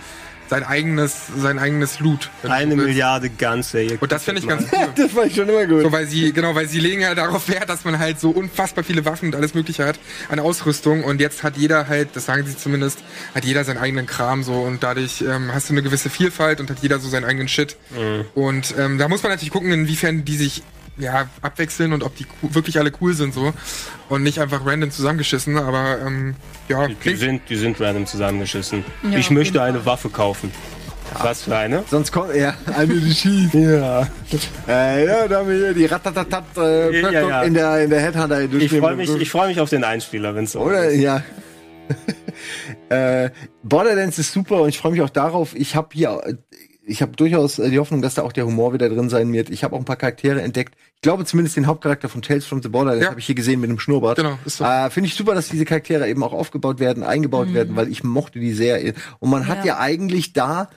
sein eigenes, sein eigenes Loot. Eine. Milliarde ihr Und das finde ich ganz cool. das war ich schon immer gut. So, weil sie, genau, weil sie legen ja darauf Wert, dass man halt so unfassbar viele Waffen und alles Mögliche hat an Ausrüstung. Und jetzt hat jeder halt, das sagen sie zumindest, hat jeder seinen eigenen Kram so und dadurch ähm, hast du eine gewisse Vielfalt und hat jeder so seinen eigenen Shit. Und ähm, da muss man natürlich gucken, inwiefern die sich ja abwechseln und ob die wirklich alle cool sind so und nicht einfach random zusammengeschissen. Aber ähm, ja, Die sind, die sind random zusammengeschissen. Ja, ich möchte eine Fall. Waffe kaufen. Was für eine? Sonst kommt ja eine die schießt. Ja. Äh, ja, da haben wir hier die Ratatatat äh, Ja, ja, ja. in der in der Headhunter Ich freue mich, ich freu mich auf den Einspieler, wenn es so Oder ist. ja. äh, Borderlands ist super und ich freue mich auch darauf. Ich habe hier, äh, ich habe durchaus äh, die Hoffnung, dass da auch der Humor wieder drin sein wird. Ich habe auch ein paar Charaktere entdeckt. Ich glaube zumindest den Hauptcharakter von Tales from the Borderlands Ja. habe ich hier gesehen mit einem Schnurrbart. Genau, ist so. Äh, Finde ich super, dass diese Charaktere eben auch aufgebaut werden, eingebaut werden, weil ich mochte die sehr. Und man hat Ja. ja eigentlich da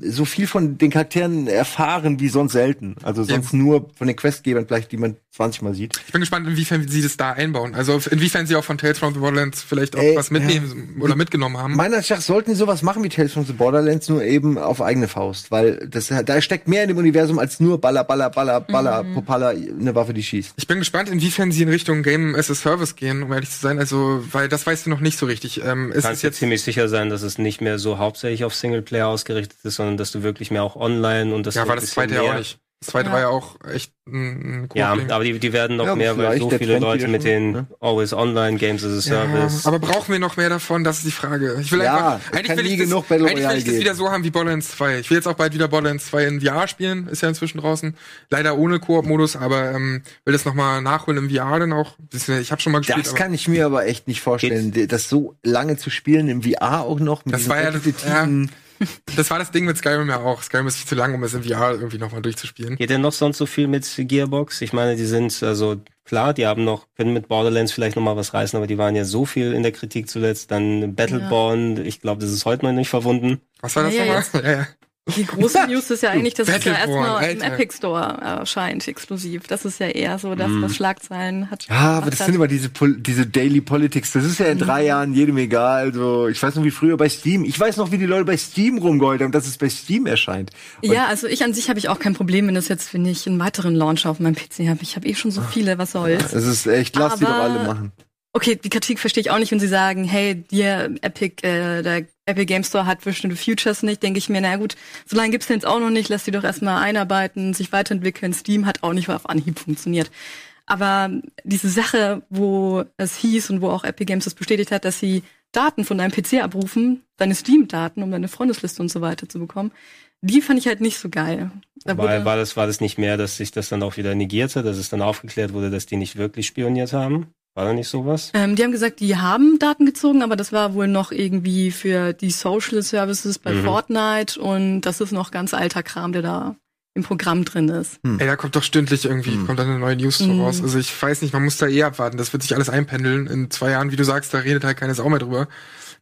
so viel von den Charakteren erfahren wie sonst selten. Also Ja. sonst nur von den Questgebern vielleicht, die man 20 Mal sieht. ich bin gespannt, inwiefern sie das da einbauen. Also inwiefern sie auch von Tales from the Borderlands vielleicht auch Ey, was mitnehmen oder mitgenommen haben. Meiner Ansicht nach sollten die sowas machen wie Tales from the Borderlands, nur eben auf eigene Faust, weil das, da steckt mehr in dem Universum als nur Baller, Baller, Baller, Baller, Popala, eine Waffe, die schießt. Ich bin gespannt, inwiefern sie in Richtung Game as a Service gehen, um ehrlich zu sein. Also, weil das weißt du noch nicht so richtig. Ähm, ist es kannst dir jetzt ziemlich sicher sein, dass es nicht mehr so hauptsächlich auf Singleplayer ausgerichtet ist, sondern dass du wirklich mehr auch online und das ja, war das zweite ja auch nicht. Das zweite Ja. war ja auch echt ein, ein Ja, Ding. aber die, die werden noch Ja, mehr, weil so viele Trend Leute mit schon, den ne? Always Online Games as a Service. Ja, aber brauchen wir noch mehr davon? Das ist die Frage. Ich will Ja, einfach, eigentlich will ich das, eigentlich will ich das wieder so haben wie Borderlands 2. Ich will jetzt auch bald wieder Borderlands 2 in VR spielen. Ist ja inzwischen draußen. Leider ohne Koop-Modus, aber ähm, will das nochmal nachholen im VR dann auch. Ich habe schon mal gespielt, Das kann ich mir aber echt nicht vorstellen, das so lange zu spielen im VR auch noch mit Das war ja das- repetitiven- das war das Ding mit Skyrim ja auch. Skyrim ist viel zu lang, um es im VR irgendwie nochmal durchzuspielen. Geht denn noch sonst so viel mit Gearbox? Ich meine, die sind also klar, die haben noch können mit Borderlands vielleicht noch mal was reißen, aber die waren ja so viel in der Kritik zuletzt. Dann Battleborn, ich glaube, das ist heute noch nicht verwunden. Was war das Ja, ja, nochmal? Ja, ja. Die große News ist ja eigentlich, dass es ja erstmal im. Epic Store erscheint, exklusiv. Das ist ja eher so, dass das Schlagzeilen hat. Ja, aber das hat. sind immer diese, Pol diese Daily Politics. Das ist ja in drei Jahren jedem egal. Also, ich weiß noch, wie früher bei Steam. Ich weiß noch, wie die Leute bei Steam rumgeheult haben, dass es bei Steam erscheint. Und Ja, also ich an sich habe ich auch kein Problem, wenn das jetzt, wenn ich einen weiteren Launcher auf meinem PC habe. Ich habe eh schon so viele, was soll's. Es ist echt, lass die doch Aber- alle machen. Okay, die Kritik verstehe ich auch nicht, wenn sie sagen, hey, dir Epic, äh, der Epic Game Store hat bestimmte Futures nicht, denke ich mir, na gut, so lange gibt's den jetzt auch noch nicht, lass die doch erstmal einarbeiten, sich weiterentwickeln. Steam hat auch nicht auf Anhieb funktioniert. Aber diese Sache, wo es hieß und wo auch Epic Games das bestätigt hat, dass sie Daten von deinem PC abrufen, deine Steam-Daten, um deine Freundesliste und so weiter zu bekommen, die fand ich halt nicht so geil. Da War, war, das, war das nicht mehr, dass sich das dann auch wieder negierte, dass es dann aufgeklärt wurde, dass die nicht wirklich spioniert haben? War da nicht sowas? Ähm, die haben gesagt, die haben Daten gezogen, aber das war wohl noch irgendwie für die Social Services bei Mhm. Fortnite und das ist noch ganz alter Kram, der da im Programm drin ist. Ey, da kommt doch stündlich irgendwie, Hm. kommt dann eine neue News Hm. raus. Also ich weiß nicht, man muss da eh abwarten. Das wird sich alles einpendeln. In zwei Jahren, wie du sagst, da redet halt keine Sau mehr drüber.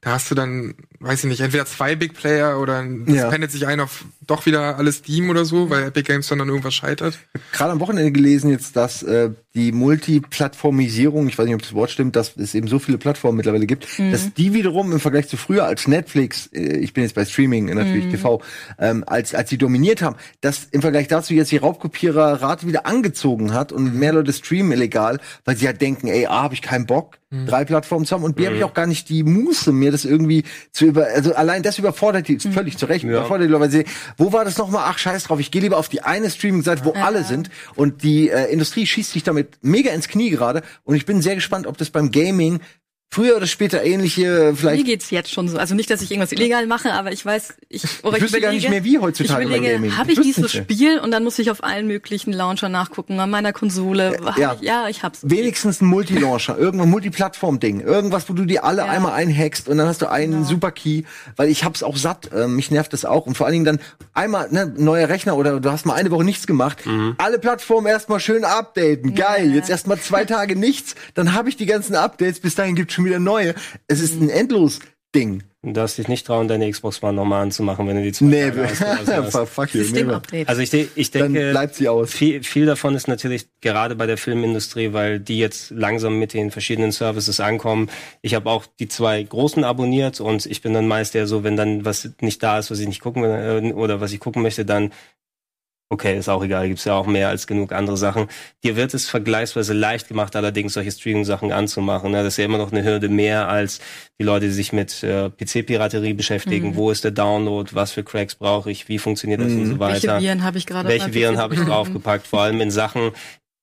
Da hast du dann, weiß ich nicht, entweder zwei Big Player oder das Ja. pendelt sich ein auf doch wieder alles Steam oder so, weil Epic Games dann, dann irgendwas scheitert. Gerade am Wochenende gelesen jetzt, dass äh, die Multiplattformisierung, ich weiß nicht, ob das Wort stimmt, dass es eben so viele Plattformen mittlerweile gibt, dass die wiederum im Vergleich zu früher als Netflix, äh, ich bin jetzt bei Streaming äh, natürlich TV, ähm, als als sie dominiert haben, dass im Vergleich dazu jetzt die Raubkopiererrate wieder angezogen hat und mehr Leute streamen illegal, weil sie halt denken, ey, A, habe ich keinen Bock, drei Plattformen zu haben und B, habe ich auch gar nicht die Muße, mir das irgendwie zu über, also allein das überfordert die völlig zu Recht, überfordert die Leute, weil sie, wo war das nochmal? Ach, scheiß drauf, ich gehe lieber auf die eine Streaming-Seite, wo alle sind und die äh, Industrie schießt sich damit mega ins Knie gerade. Und ich bin sehr gespannt, ob das beim Gaming früher oder später ähnliche, Mir vielleicht geht's jetzt schon so. Also nicht, dass ich irgendwas illegal mache, aber ich weiß, ich, oder Ich wüsste gar nicht mehr, wie heutzutage ich bei überlege, Gaming. habe Ich ich dieses. Spiel und dann muss ich auf allen möglichen Launcher nachgucken, an meiner Konsole. Hab ja. ich, ja, ich hab's. wenigstens ein Multilauncher, irgendein Multiplattform-Ding, irgendwas, wo du die alle Ja. einmal einhackst und dann hast du einen Genau. super Key, weil ich hab's auch satt, äh, mich nervt das auch und vor allen Dingen dann einmal ne, neuer Rechner oder du hast mal eine Woche nichts gemacht, alle Plattformen erstmal schön updaten, geil, Ja. jetzt erstmal zwei Tage nichts, dann habe ich die ganzen Updates, bis dahin gibt's schon wieder neue. Es ist ein endlos Ding. Du darfst dich nicht trauen, deine Xbox One nochmal anzumachen, wenn du die zwei Nee, Tage ausgelassen hast. fuck you. Nee. Also ich, de ich dann denke, bleibt sie aus. viel, viel davon ist natürlich gerade bei der Filmindustrie, weil die jetzt langsam mit den verschiedenen Services ankommen. Ich habe auch die zwei großen abonniert und ich bin dann meist eher so, wenn dann was nicht da ist, was ich nicht gucken will äh, oder was ich gucken möchte, dann okay, ist auch egal, gibt's ja auch mehr als genug andere Sachen. Dir wird es vergleichsweise leicht gemacht, allerdings solche Streaming-Sachen anzumachen. Ne? Das ist ja immer noch eine Hürde mehr als die Leute, die sich mit äh, PC-Piraterie beschäftigen. Mhm. Wo ist der Download? Was für Cracks brauche ich? Wie funktioniert das und so Welche weiter? Viren habe ich gerade? Welche Viren habe ich draufgepackt? Vor allem in Sachen,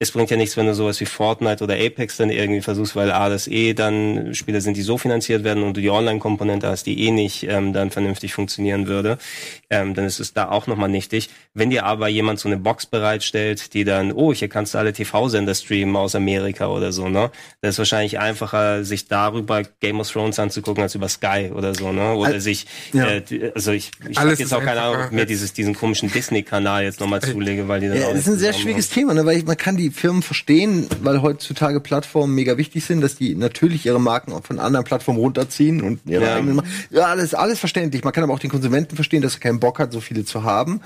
es bringt ja nichts, wenn du sowas wie Fortnite oder Apex dann irgendwie versuchst, weil A, das eh dann Spiele sind, die so finanziert werden und du die Online-Komponente hast, die eh nicht ähm, dann vernünftig funktionieren würde, ähm, dann ist es da auch nochmal nichtig. Wenn dir aber jemand so eine Box bereitstellt, die dann, oh, hier kannst du alle TV-Sender streamen aus Amerika oder so, ne? Das ist wahrscheinlich einfacher, sich darüber Game of Thrones anzugucken, als über Sky oder so, ne? Oder Al- sich, ja. äh, also ich, ich hab Alles jetzt auch keine Ahnung, ob ich mir dieses, diesen komischen Disney-Kanal jetzt nochmal zulege, weil die dann Ja, auch das ist ein sehr schwieriges Thema, ne? weil ich, man kann die Firmen verstehen, weil heutzutage Plattformen mega wichtig sind, dass die natürlich ihre Marken auch von anderen Plattformen runterziehen und ihre Ja. eigenen. Ma- Ja, alles, alles verständlich. Man kann aber auch den Konsumenten verstehen, dass er keinen Bock hat, so viele zu haben.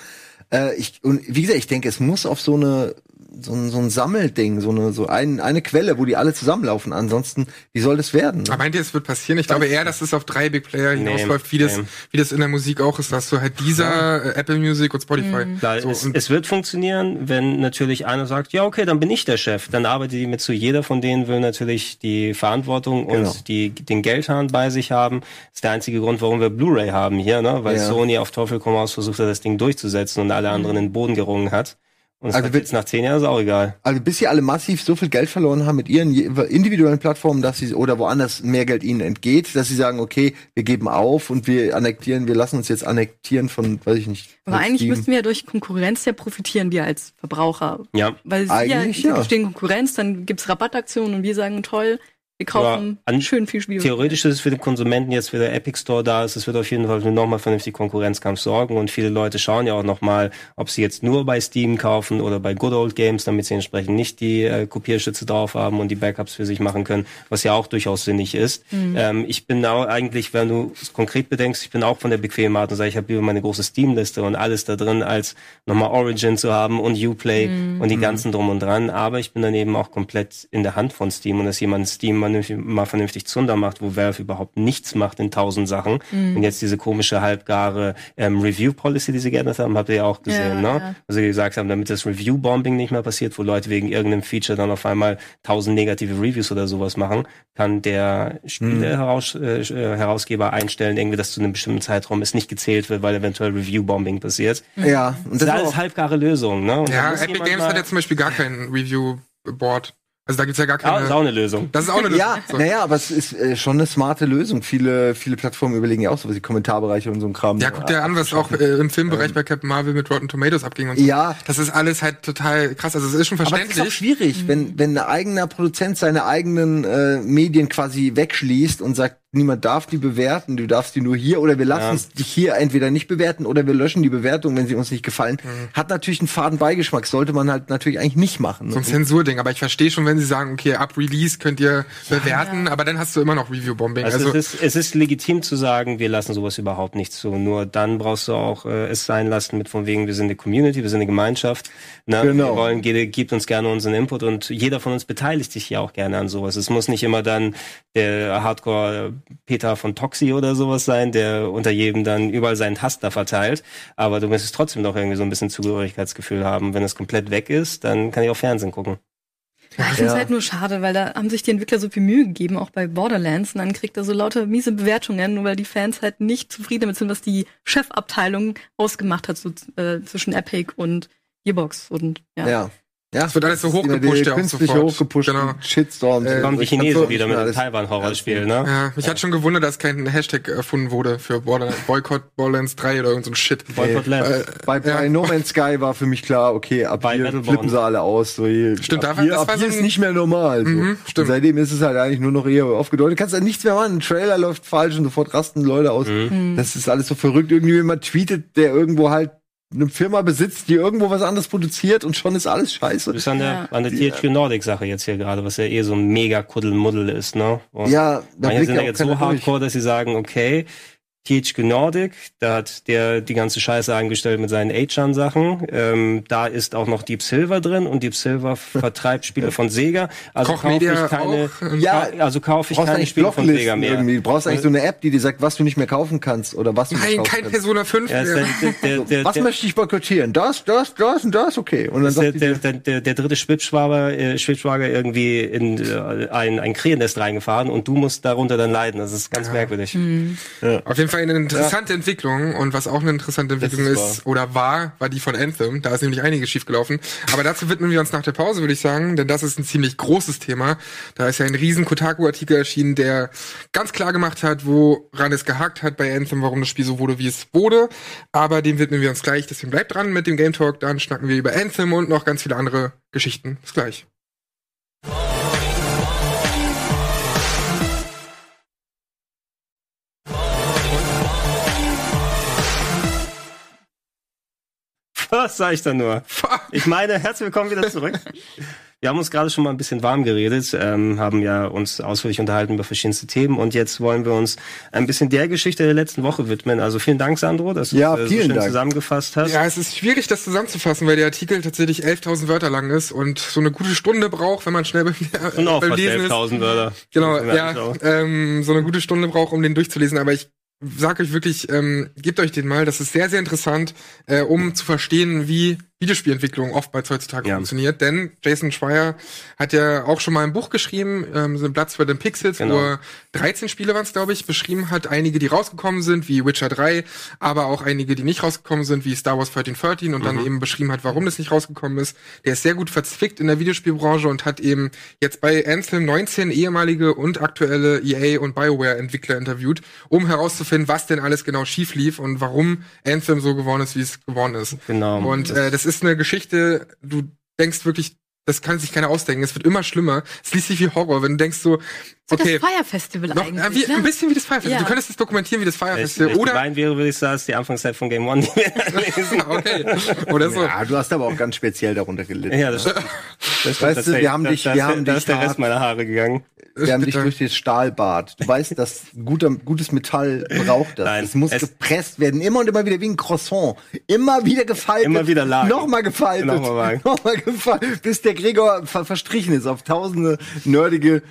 Äh, ich, und wie gesagt, ich denke, es muss auf so eine so ein, so ein Sammelding, so eine so ein, eine Quelle, wo die alle zusammenlaufen. Ansonsten, wie soll das werden? Aber meint ihr, es wird passieren? Ich glaube eher, dass es auf drei Big Player hinausläuft, wie das, wie das in der Musik auch ist, dass du halt dieser, äh, Apple Music und Spotify. Klar, So, es, und es wird funktionieren, wenn natürlich einer sagt, ja, okay, dann bin ich der Chef. Dann arbeitet die mit zu. Jeder von denen will natürlich die Verantwortung Genau. und die, den Geldhahn bei sich haben. Das ist der einzige Grund, warum wir Blu-ray haben hier, ne? weil Ja. Sony auf Teufel komm raus versucht hat, das Ding durchzusetzen und alle anderen in den Boden gerungen hat. Und Also jetzt nach zehn Jahren ist auch egal. Also bis sie alle massiv so viel Geld verloren haben mit ihren individuellen Plattformen, dass sie oder woanders mehr Geld ihnen entgeht, dass sie sagen, okay, wir geben auf und wir annektieren, wir lassen uns jetzt annektieren von, weiß ich nicht. Aber eigentlich Steam. müssten wir ja durch Konkurrenz ja profitieren, wir als Verbraucher. Ja. Weil sie Eigentlich ja, ja. sie stehen Konkurrenz, dann gibt's Rabattaktionen und wir sagen, toll, wir kaufen Ja, an- schön viel Spiel. Theoretisch ist es für den Konsumenten jetzt, für der Epic Store da ist, es wird auf jeden Fall für nochmal vernünftig Konkurrenzkampf sorgen und viele Leute schauen ja auch nochmal, ob sie jetzt nur bei Steam kaufen oder bei Good Old Games, damit sie entsprechend nicht die äh, Kopierschütze drauf haben und die Backups für sich machen können, was ja auch durchaus sinnig ist. Ähm, ich bin auch eigentlich, wenn du es konkret bedenkst, ich bin auch von der bequemen Art und sage, ich habe über meine große Steam-Liste und alles da drin, als nochmal Origin zu haben und Uplay und die ganzen drum und dran, aber ich bin dann eben auch komplett in der Hand von Steam und dass jemand Steam mal, mal vernünftig Zunder macht, wo Valve überhaupt nichts macht in tausend Sachen und jetzt diese komische halbgare ähm, Review-Policy, die sie geändert haben, habt ihr ja auch gesehen, Ja, ne? ja. Also sie gesagt haben, damit das Review-Bombing nicht mehr passiert, wo Leute wegen irgendeinem Feature dann auf einmal tausend negative Reviews oder sowas machen, kann der Spiele-Herausgeber äh, äh, Herausgeber einstellen, irgendwie, dass zu einem bestimmten Zeitraum es nicht gezählt wird, weil eventuell Review-Bombing passiert. Ja, und Das das war alles halbgare Lösungen, ne? Und ja, Epic Games hat ja zum Beispiel gar kein Review-Board. Also da gibt's ja gar Ah, ist auch keine. eine Lösung. Das ist auch eine Lösung. ja, So. naja, aber es ist äh, schon eine smarte Lösung. Viele, viele Plattformen überlegen ja auch sowas wie Kommentarbereiche und so ein Kram. Ja, guck dir an, was auch äh, im Filmbereich bei Captain Marvel mit Rotten Tomatoes abging und so. Ja. Das ist alles halt total krass. Also es ist schon Aber es ist verständlich. auch schwierig, wenn, wenn ein eigener Produzent seine eigenen äh, Medien quasi wegschließt und sagt, niemand darf die bewerten, du darfst die nur hier oder wir lassen Ja. es dich hier entweder nicht bewerten oder wir löschen die Bewertung, wenn sie uns nicht gefallen. Hat natürlich einen faden Beigeschmack, sollte man halt natürlich eigentlich nicht machen. so ein Zensurding. Aber ich verstehe schon, wenn sie sagen, okay, ab Release könnt ihr bewerten, aber dann hast du immer noch Review-Bombing. Also, Also, es, ist, es ist legitim zu sagen, wir lassen sowas überhaupt nicht zu. Nur dann brauchst du auch äh, es sein lassen mit von wegen, wir sind eine Community, wir sind eine Gemeinschaft. Ne? Genau. Wir wollen, jede gibt uns gerne unseren Input und jeder von uns beteiligt sich ja auch gerne an sowas. Es muss nicht immer dann der Hardcore Peter von Toxi oder sowas sein, der unter jedem dann überall seinen Hass da verteilt. Aber du müsstest trotzdem doch irgendwie so ein bisschen Zugehörigkeitsgefühl haben. Wenn es komplett weg ist, dann kann ich auch Fernsehen gucken. Ich finde es Ja. halt nur schade, weil da haben sich die Entwickler so viel Mühe gegeben, auch bei Borderlands, und dann kriegt er so lauter miese Bewertungen, nur weil die Fans halt nicht zufrieden damit sind, was die Chefabteilung ausgemacht hat, so äh, zwischen Epic und Gearbox und ja. ja. Ja, Es wird alles so hochgepusht, ja, auch künstlich sofort. hochgepusht, Genau. Shitstorms. Äh, Kommen die Chinesen auch wieder mit dem Taiwan-Horrorspiel, ne? ja, mich hat schon gewundert, dass kein Hashtag erfunden wurde für Borderlands, Boycott Borderlands 3 oder irgend so ein Shit. Boycott Land. Äh, Bei, bei Ja. No Man's Sky war für mich klar, okay, ab Bei hier Battleborn. flippen sie alle aus. So hier, Stimmt, ab da war- hier, das ab war hier so ist nicht mehr normal. So. Mhm, stimmt. Und seitdem ist es halt eigentlich nur noch eher aufgedeutet. Du kannst halt nichts mehr machen. Ein Trailer läuft falsch und sofort rasten Leute aus. Mhm. Das ist alles so verrückt. Irgendwie jemand tweetet, der irgendwo halt eine Firma besitzt, die irgendwo was anderes produziert und schon ist alles scheiße. Du bist an der, Ja. an der THQ Nordic Sache jetzt hier gerade, was ja eh so ein mega Kuddelmuddel ist, ne? Und Ja, da manche sind ja jetzt so keiner durch. hardcore, dass sie sagen, okay, THQ Nordic, da hat der die ganze Scheiße eingestellt mit seinen Achan-Sachen. Ähm, da ist auch noch Deep Silver drin und Deep Silver vertreibt Spiele von Sega. Also Koch kaufe ich keine, auch, ähm, Ja, also kaufe ich keine Spiele von Sega mehr. irgendwie. Du brauchst eigentlich so eine App, die dir sagt, was du nicht mehr kaufen kannst oder was du nicht Nein, kaufen kein kannst. Persona 5 Ja, mehr. der, der, der, der, Was der, möchte ich boykottieren? Das, das, das und das, okay. Und dann der, sagt die der, der, der, der dritte Schwibschwager, äh, Schwibschwager irgendwie in äh, ein, ein Krähennest reingefahren und du musst darunter dann leiden. Das ist ganz merkwürdig. Auf jeden Fall eine interessante Entwicklung und was auch eine interessante Entwicklung ist ist, oder war, war die von Anthem. Da ist nämlich einiges schiefgelaufen. Aber dazu widmen wir uns nach der Pause, würde ich sagen, denn das ist ein ziemlich großes Thema. Da ist ja ein riesen Kotaku-Artikel erschienen, der ganz klar gemacht hat, woran es gehakt hat bei Anthem, warum das Spiel so wurde, wie es wurde. Aber dem widmen wir uns gleich. Deswegen bleibt dran mit dem Game Talk. Dann schnacken wir über Anthem und noch ganz viele andere Geschichten. Bis gleich. Was sag ich da nur? Ich meine, herzlich willkommen wieder zurück. Wir haben uns gerade schon mal ein bisschen warm geredet, ähm, haben ja uns ausführlich unterhalten über verschiedenste Themen und jetzt wollen wir uns ein bisschen der Geschichte der letzten Woche widmen. Also vielen Dank, Sandro, dass du Ja, es äh, so vielen schön Dank. zusammengefasst hast. Ja, es ist schwierig, das zusammenzufassen, weil der Artikel tatsächlich 11.000 Wörter lang ist und so eine gute Stunde braucht, wenn man schnell beim, Und auch beim fast Lesen ist. 11.000 Wörter. Genau, ja, ähm, so eine gute Stunde braucht, um den durchzulesen. Aber ich sag euch wirklich, ähm, gebt euch den mal. Das ist sehr, sehr interessant, äh, um zu verstehen, wie Videospielentwicklung oftmals heutzutage Ja. funktioniert. Denn Jason Schreier hat ja auch schon mal ein Buch geschrieben, ähm, so ein Platz für den Pixels, Genau. wo er 13 Spiele waren es, glaube ich, beschrieben hat. Einige, die rausgekommen sind, wie Witcher 3, aber auch einige, die nicht rausgekommen sind, wie Star Wars 1313 und Mhm. dann eben beschrieben hat, warum das nicht rausgekommen ist. Der ist sehr gut verzwickt in der Videospielbranche und hat eben jetzt bei Anthem 19 ehemalige und aktuelle EA und BioWare Entwickler interviewt, um herauszufinden, was denn alles genau schief lief und warum Anthem so geworden ist, wie es geworden ist. Genau. Und äh, das ist eine Geschichte, du denkst wirklich, das kann sich keiner ausdenken. Es wird immer schlimmer. Es liest sich wie Horror, wenn du denkst so, So okay, das Fire Festival noch, eigentlich. wie, ne? ein bisschen wie das Fire Festival. Ja. Du könntest es dokumentieren wie das Fire Wenn ich, Festival. wenn ich Oder, gemein wäre, würde ich sagen, es ist die Anfangszeit von Game One, die wir lesen. okay, oder so. ja, du hast aber auch ganz speziell darunter gelitten. Ja, das stimmt. Das Weißt du, wir haben Da- dich- da, wir da, haben da dich ist der Rest meiner Haare gegangen. Wir haben dich durch das Stahlbad. Du weißt, dass guter, gutes Metall braucht das. Nein, es muss es- gepresst werden. Immer und immer wieder wie ein Croissant. Immer wieder gefaltet. Immer wieder lagen. Nochmal gefaltet. Nochmal. Nochmal gefaltet. Bis der Gregor ver verstrichen ist auf tausende nerdige,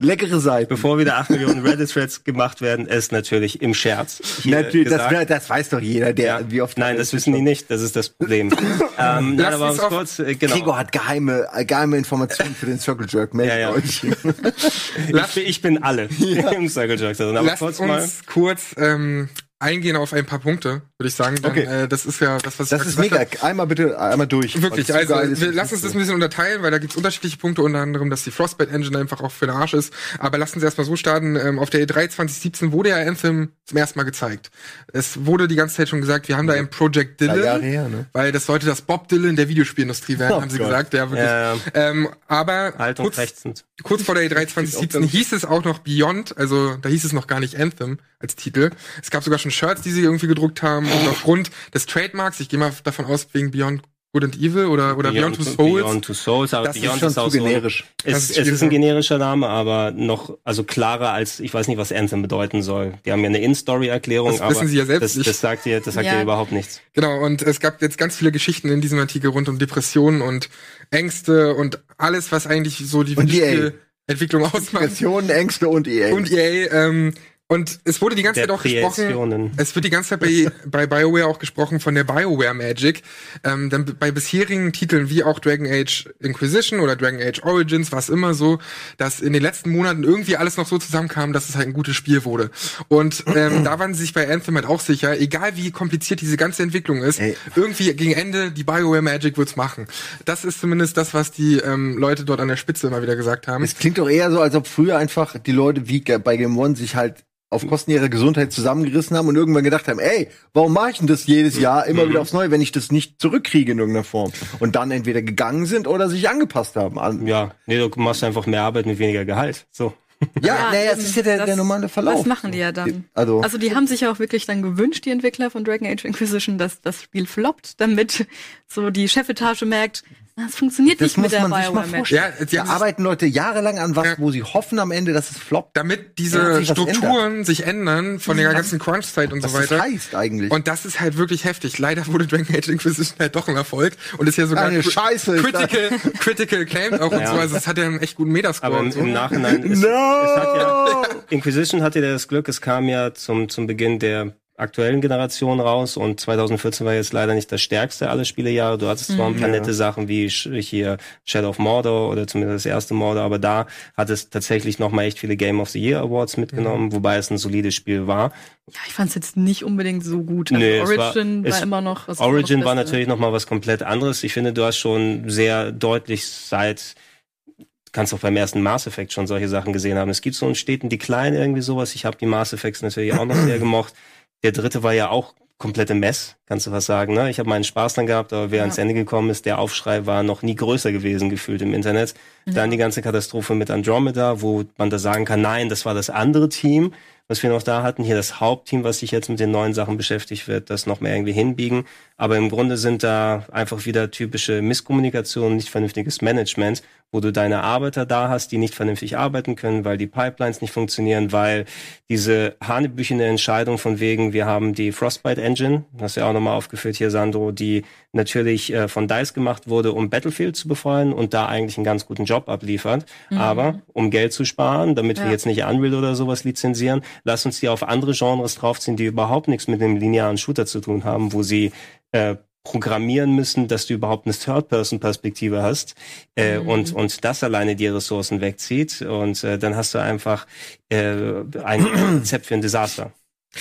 leckere Seiten. Bevor wieder 8 Millionen Reddit-Threads gemacht werden, ist natürlich im Scherz. Natürlich, das, das weiß doch jeder, der, Ja. wie oft. Nein, das wissen die nicht. Das ist das Problem. ähm, nein, Lass aber uns uns auf- kurz, äh, genau. Gregor hat geheime, äh, geheime Informationen für den Circle Jerk. Meldet Ja, ja. euch. ich, bin- ich bin alle im Circle Jerk drin. Aber Lasst kurz uns mal. kurz ähm, eingehen auf ein paar Punkte, würde ich sagen. Denn, Okay. äh, das ist ja das, was Das ich ist gesagt mega. hab. Einmal bitte, einmal durch. Wirklich, also ist. wir, lass uns das ein bisschen unterteilen, weil da gibt's unterschiedliche Punkte, unter anderem, dass die Frostbite Engine einfach auch für den Arsch ist. Aber lass uns erstmal so starten. Ähm, auf der E3 2017 wurde ja Anthem zum ersten Mal gezeigt. Es wurde die ganze Zeit schon gesagt, wir haben da ein Project Drei Jahre Dylan, her, ne? weil das sollte das Bob Dylan der Videospielindustrie werden, Oh haben sie Gott. gesagt. Ja, wirklich. Ja, ja. Ähm, aber Alt und kurz, kurz vor der E3 2017 hieß es auch noch Beyond, also da hieß es noch gar nicht Anthem als Titel. Es gab sogar schon Shirts, die sie irgendwie gedruckt haben und aufgrund des Trademarks, ich gehe mal davon aus, wegen Beyond Good and Evil oder, oder Beyond, Two Souls. Beyond Two Souls, aber Das ist Beyond Schon ist auch zu generisch. So, es, ist es ist ein generischer Name, aber noch, also klarer als, ich weiß nicht, was Anthem bedeuten soll. Die haben ja eine In-Story-Erklärung, Das aber wissen sie ja selbst das, nicht. das sagt dir, das sagt Ja. dir überhaupt nichts. Genau, und es gab jetzt ganz viele Geschichten in diesem Artikel rund um Depressionen und Ängste und alles, was eigentlich so die. Videospielentwicklung ausmacht. Depressionen, Ängste und EA. Und EA, ähm, und es wurde die ganze Zeit auch gesprochen, es wird die ganze Zeit bei, bei BioWare auch gesprochen von der BioWare Magic. Ähm, dann bei bisherigen Titeln wie auch Dragon Age Inquisition oder Dragon Age Origins war es immer so, dass in den letzten Monaten irgendwie alles noch so zusammenkam, dass es halt ein gutes Spiel wurde. Und ähm, da waren sie sich bei Anthem halt auch sicher, egal wie kompliziert diese ganze Entwicklung ist, Ey. irgendwie gegen Ende die BioWare Magic wird's machen. Das ist zumindest das, was die ähm, Leute dort an der Spitze immer wieder gesagt haben. Es klingt doch eher so, als ob früher einfach die Leute wie bei Game One sich halt auf Kosten ihrer Gesundheit zusammengerissen haben und irgendwann gedacht haben, ey, warum mache ich denn das jedes Jahr immer wieder aufs Neue, wenn ich das nicht zurückkriege in irgendeiner Form? Und dann entweder gegangen sind oder sich angepasst haben an. Ja, nee, du machst einfach mehr Arbeit mit weniger Gehalt. So. Ja, Ja, naja, es ist ja der, Das- der normale Verlauf. Das machen die ja dann. Also, Also die haben sich ja auch wirklich dann gewünscht, die Entwickler von Dragon Age Inquisition, dass das Spiel floppt, damit so die Chefetage merkt, "Ah, es funktioniert das nicht mit muss der man sich mal Bioware Match. vorstellen. Ja, haben- arbeiten Leute jahrelang an was, Ja. wo sie hoffen am Ende, dass es floppt. damit diese sich Strukturen sich ändern von der ganzen Crunch-Zeit und so Was das weiter. heißt eigentlich. Und das ist halt wirklich heftig. Leider wurde Dragon Age Inquisition halt doch ein Erfolg und ist ja sogar Eine Scheiße critical, critical acclaimed auch und so. Also es hat ja einen echt guten Metascore Aber im, und so. im Nachhinein ist, No! es hat ja, Inquisition hatte ja das Glück, es kam ja zum, zum Beginn der aktuellen Generation raus und 2014 war jetzt leider nicht das stärkste aller Spielejahre. Du hattest zwar ein paar nette Sachen wie hier Shadow of Mordor oder zumindest das erste Mordor, aber da hat es tatsächlich nochmal echt viele Game of the Year Awards mitgenommen, wobei es ein solides Spiel war. Ja, ich fand es jetzt nicht unbedingt so gut. Also Nee, war- Origin war, es- immer noch was Origin war natürlich nochmal was komplett anderes. Ich finde, du hast schon sehr deutlich seit kannst auch beim ersten Mass Effect schon solche Sachen gesehen haben. Es gibt so einen steten Decline irgendwie sowas. Ich habe die Mass Effects natürlich auch noch sehr gemocht. Der dritte war ja auch komplette Mess, kannst du was sagen. Ne? Ich habe meinen Spaß dann gehabt, aber wer Ja. ans Ende gekommen ist, der Aufschrei war noch nie größer gewesen gefühlt im Internet. Dann die ganze Katastrophe mit Andromeda, wo man da sagen kann, nein, das war das andere Team, was wir noch da hatten. Hier das Hauptteam, was sich jetzt mit den neuen Sachen beschäftigt wird, das noch mehr irgendwie hinbiegen. Aber im Grunde sind da einfach wieder typische Misskommunikation, nicht vernünftiges Management, wo du deine Arbeiter da hast, die nicht vernünftig arbeiten können, weil die Pipelines nicht funktionieren, weil diese hanebüchene Entscheidung von wegen, wir haben die Frostbite Engine, das ist ja auch nochmal aufgeführt hier, Sandro, die natürlich äh, von DICE gemacht wurde, um Battlefield zu befreien und da eigentlich einen ganz guten Job abliefert. Aber um Geld zu sparen, damit wir Ja. jetzt nicht Unreal oder sowas lizenzieren, lass uns die auf andere Genres draufziehen, die überhaupt nichts mit dem linearen Shooter zu tun haben, wo sie äh, programmieren müssen, dass du überhaupt eine Third-Person-Perspektive hast äh, und und das alleine die Ressourcen wegzieht und äh, dann hast du einfach äh, ein Rezept für ein Desaster.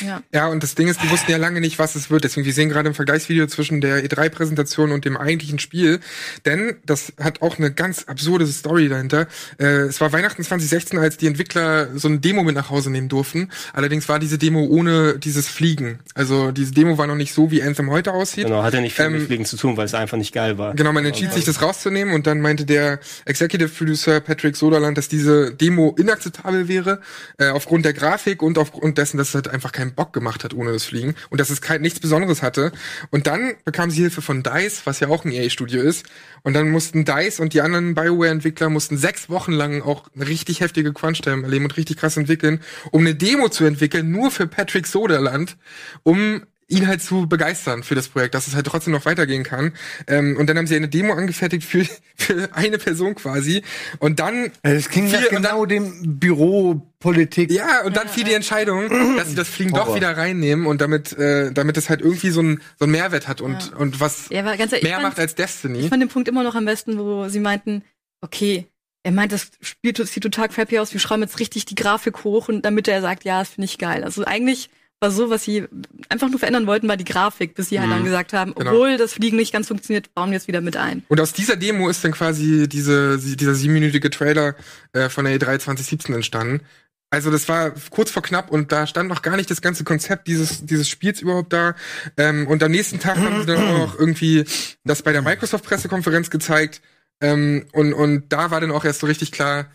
Ja. Ja, und das Ding ist, die wussten ja lange nicht, was es wird. Deswegen, wir sehen gerade im Vergleichsvideo zwischen der E3-Präsentation und dem eigentlichen Spiel. Denn das hat auch eine ganz absurde Story dahinter. Äh, es war Weihnachten 2016, als die Entwickler so eine Demo mit nach Hause nehmen durften. Allerdings war diese Demo ohne dieses Fliegen. Also diese Demo war noch nicht so, wie Anthem heute aussieht. Genau, hat ja nicht viel Ähm, mit Fliegen zu tun, weil es einfach nicht geil war. Genau, man entschied sich, das rauszunehmen und dann meinte der Executive Producer Patrick Soderland, dass diese Demo inakzeptabel wäre, äh, aufgrund der Grafik und aufgrund dessen, dass es halt einfach keinen Bock gemacht hat ohne das Fliegen und dass es kein, nichts Besonderes hatte. Und dann bekam sie Hilfe von DICE, was ja auch ein EA-Studio ist. Und dann mussten DICE und die anderen BioWare-Entwickler mussten sechs Wochen lang auch eine richtig heftige Crunch-Time erleben und richtig krass entwickeln, um eine Demo zu entwickeln, nur für Patrick Soderland, um ihn halt zu begeistern für das Projekt, dass es halt trotzdem noch weitergehen kann. Ähm, und dann haben sie eine Demo angefertigt für, für eine Person quasi. Und dann Es ging und genau dann, dem Büropolitik. ja, und dann fiel die Entscheidung, dass sie das Fliegen doch Horror. wieder reinnehmen und damit, äh, damit es halt irgendwie so ein so ein Mehrwert hat und, und was Ja, aber ganz ehrlich, ich mehr fand- macht als Ich Destiny. fand den Punkt immer noch am besten, wo sie meinten, okay, er meint, das Spiel sieht total crappy aus, wir schrauben jetzt richtig die Grafik hoch und damit er sagt, ja, das finde ich geil. Also eigentlich war so, was sie einfach nur verändern wollten, war die Grafik, bis sie halt dann gesagt haben, Genau. obwohl das Fliegen nicht ganz funktioniert, bauen wir es wieder mit ein. Und aus dieser Demo ist dann quasi diese, dieser siebenminütige Trailer äh, von der E3 2017 entstanden. Also das war kurz vor knapp und da stand noch gar nicht das ganze Konzept dieses, dieses Spiels überhaupt da. Ähm, und am nächsten Tag haben sie dann auch irgendwie das bei der Microsoft-Pressekonferenz gezeigt. Ähm, und, und da war dann auch erst so richtig klar,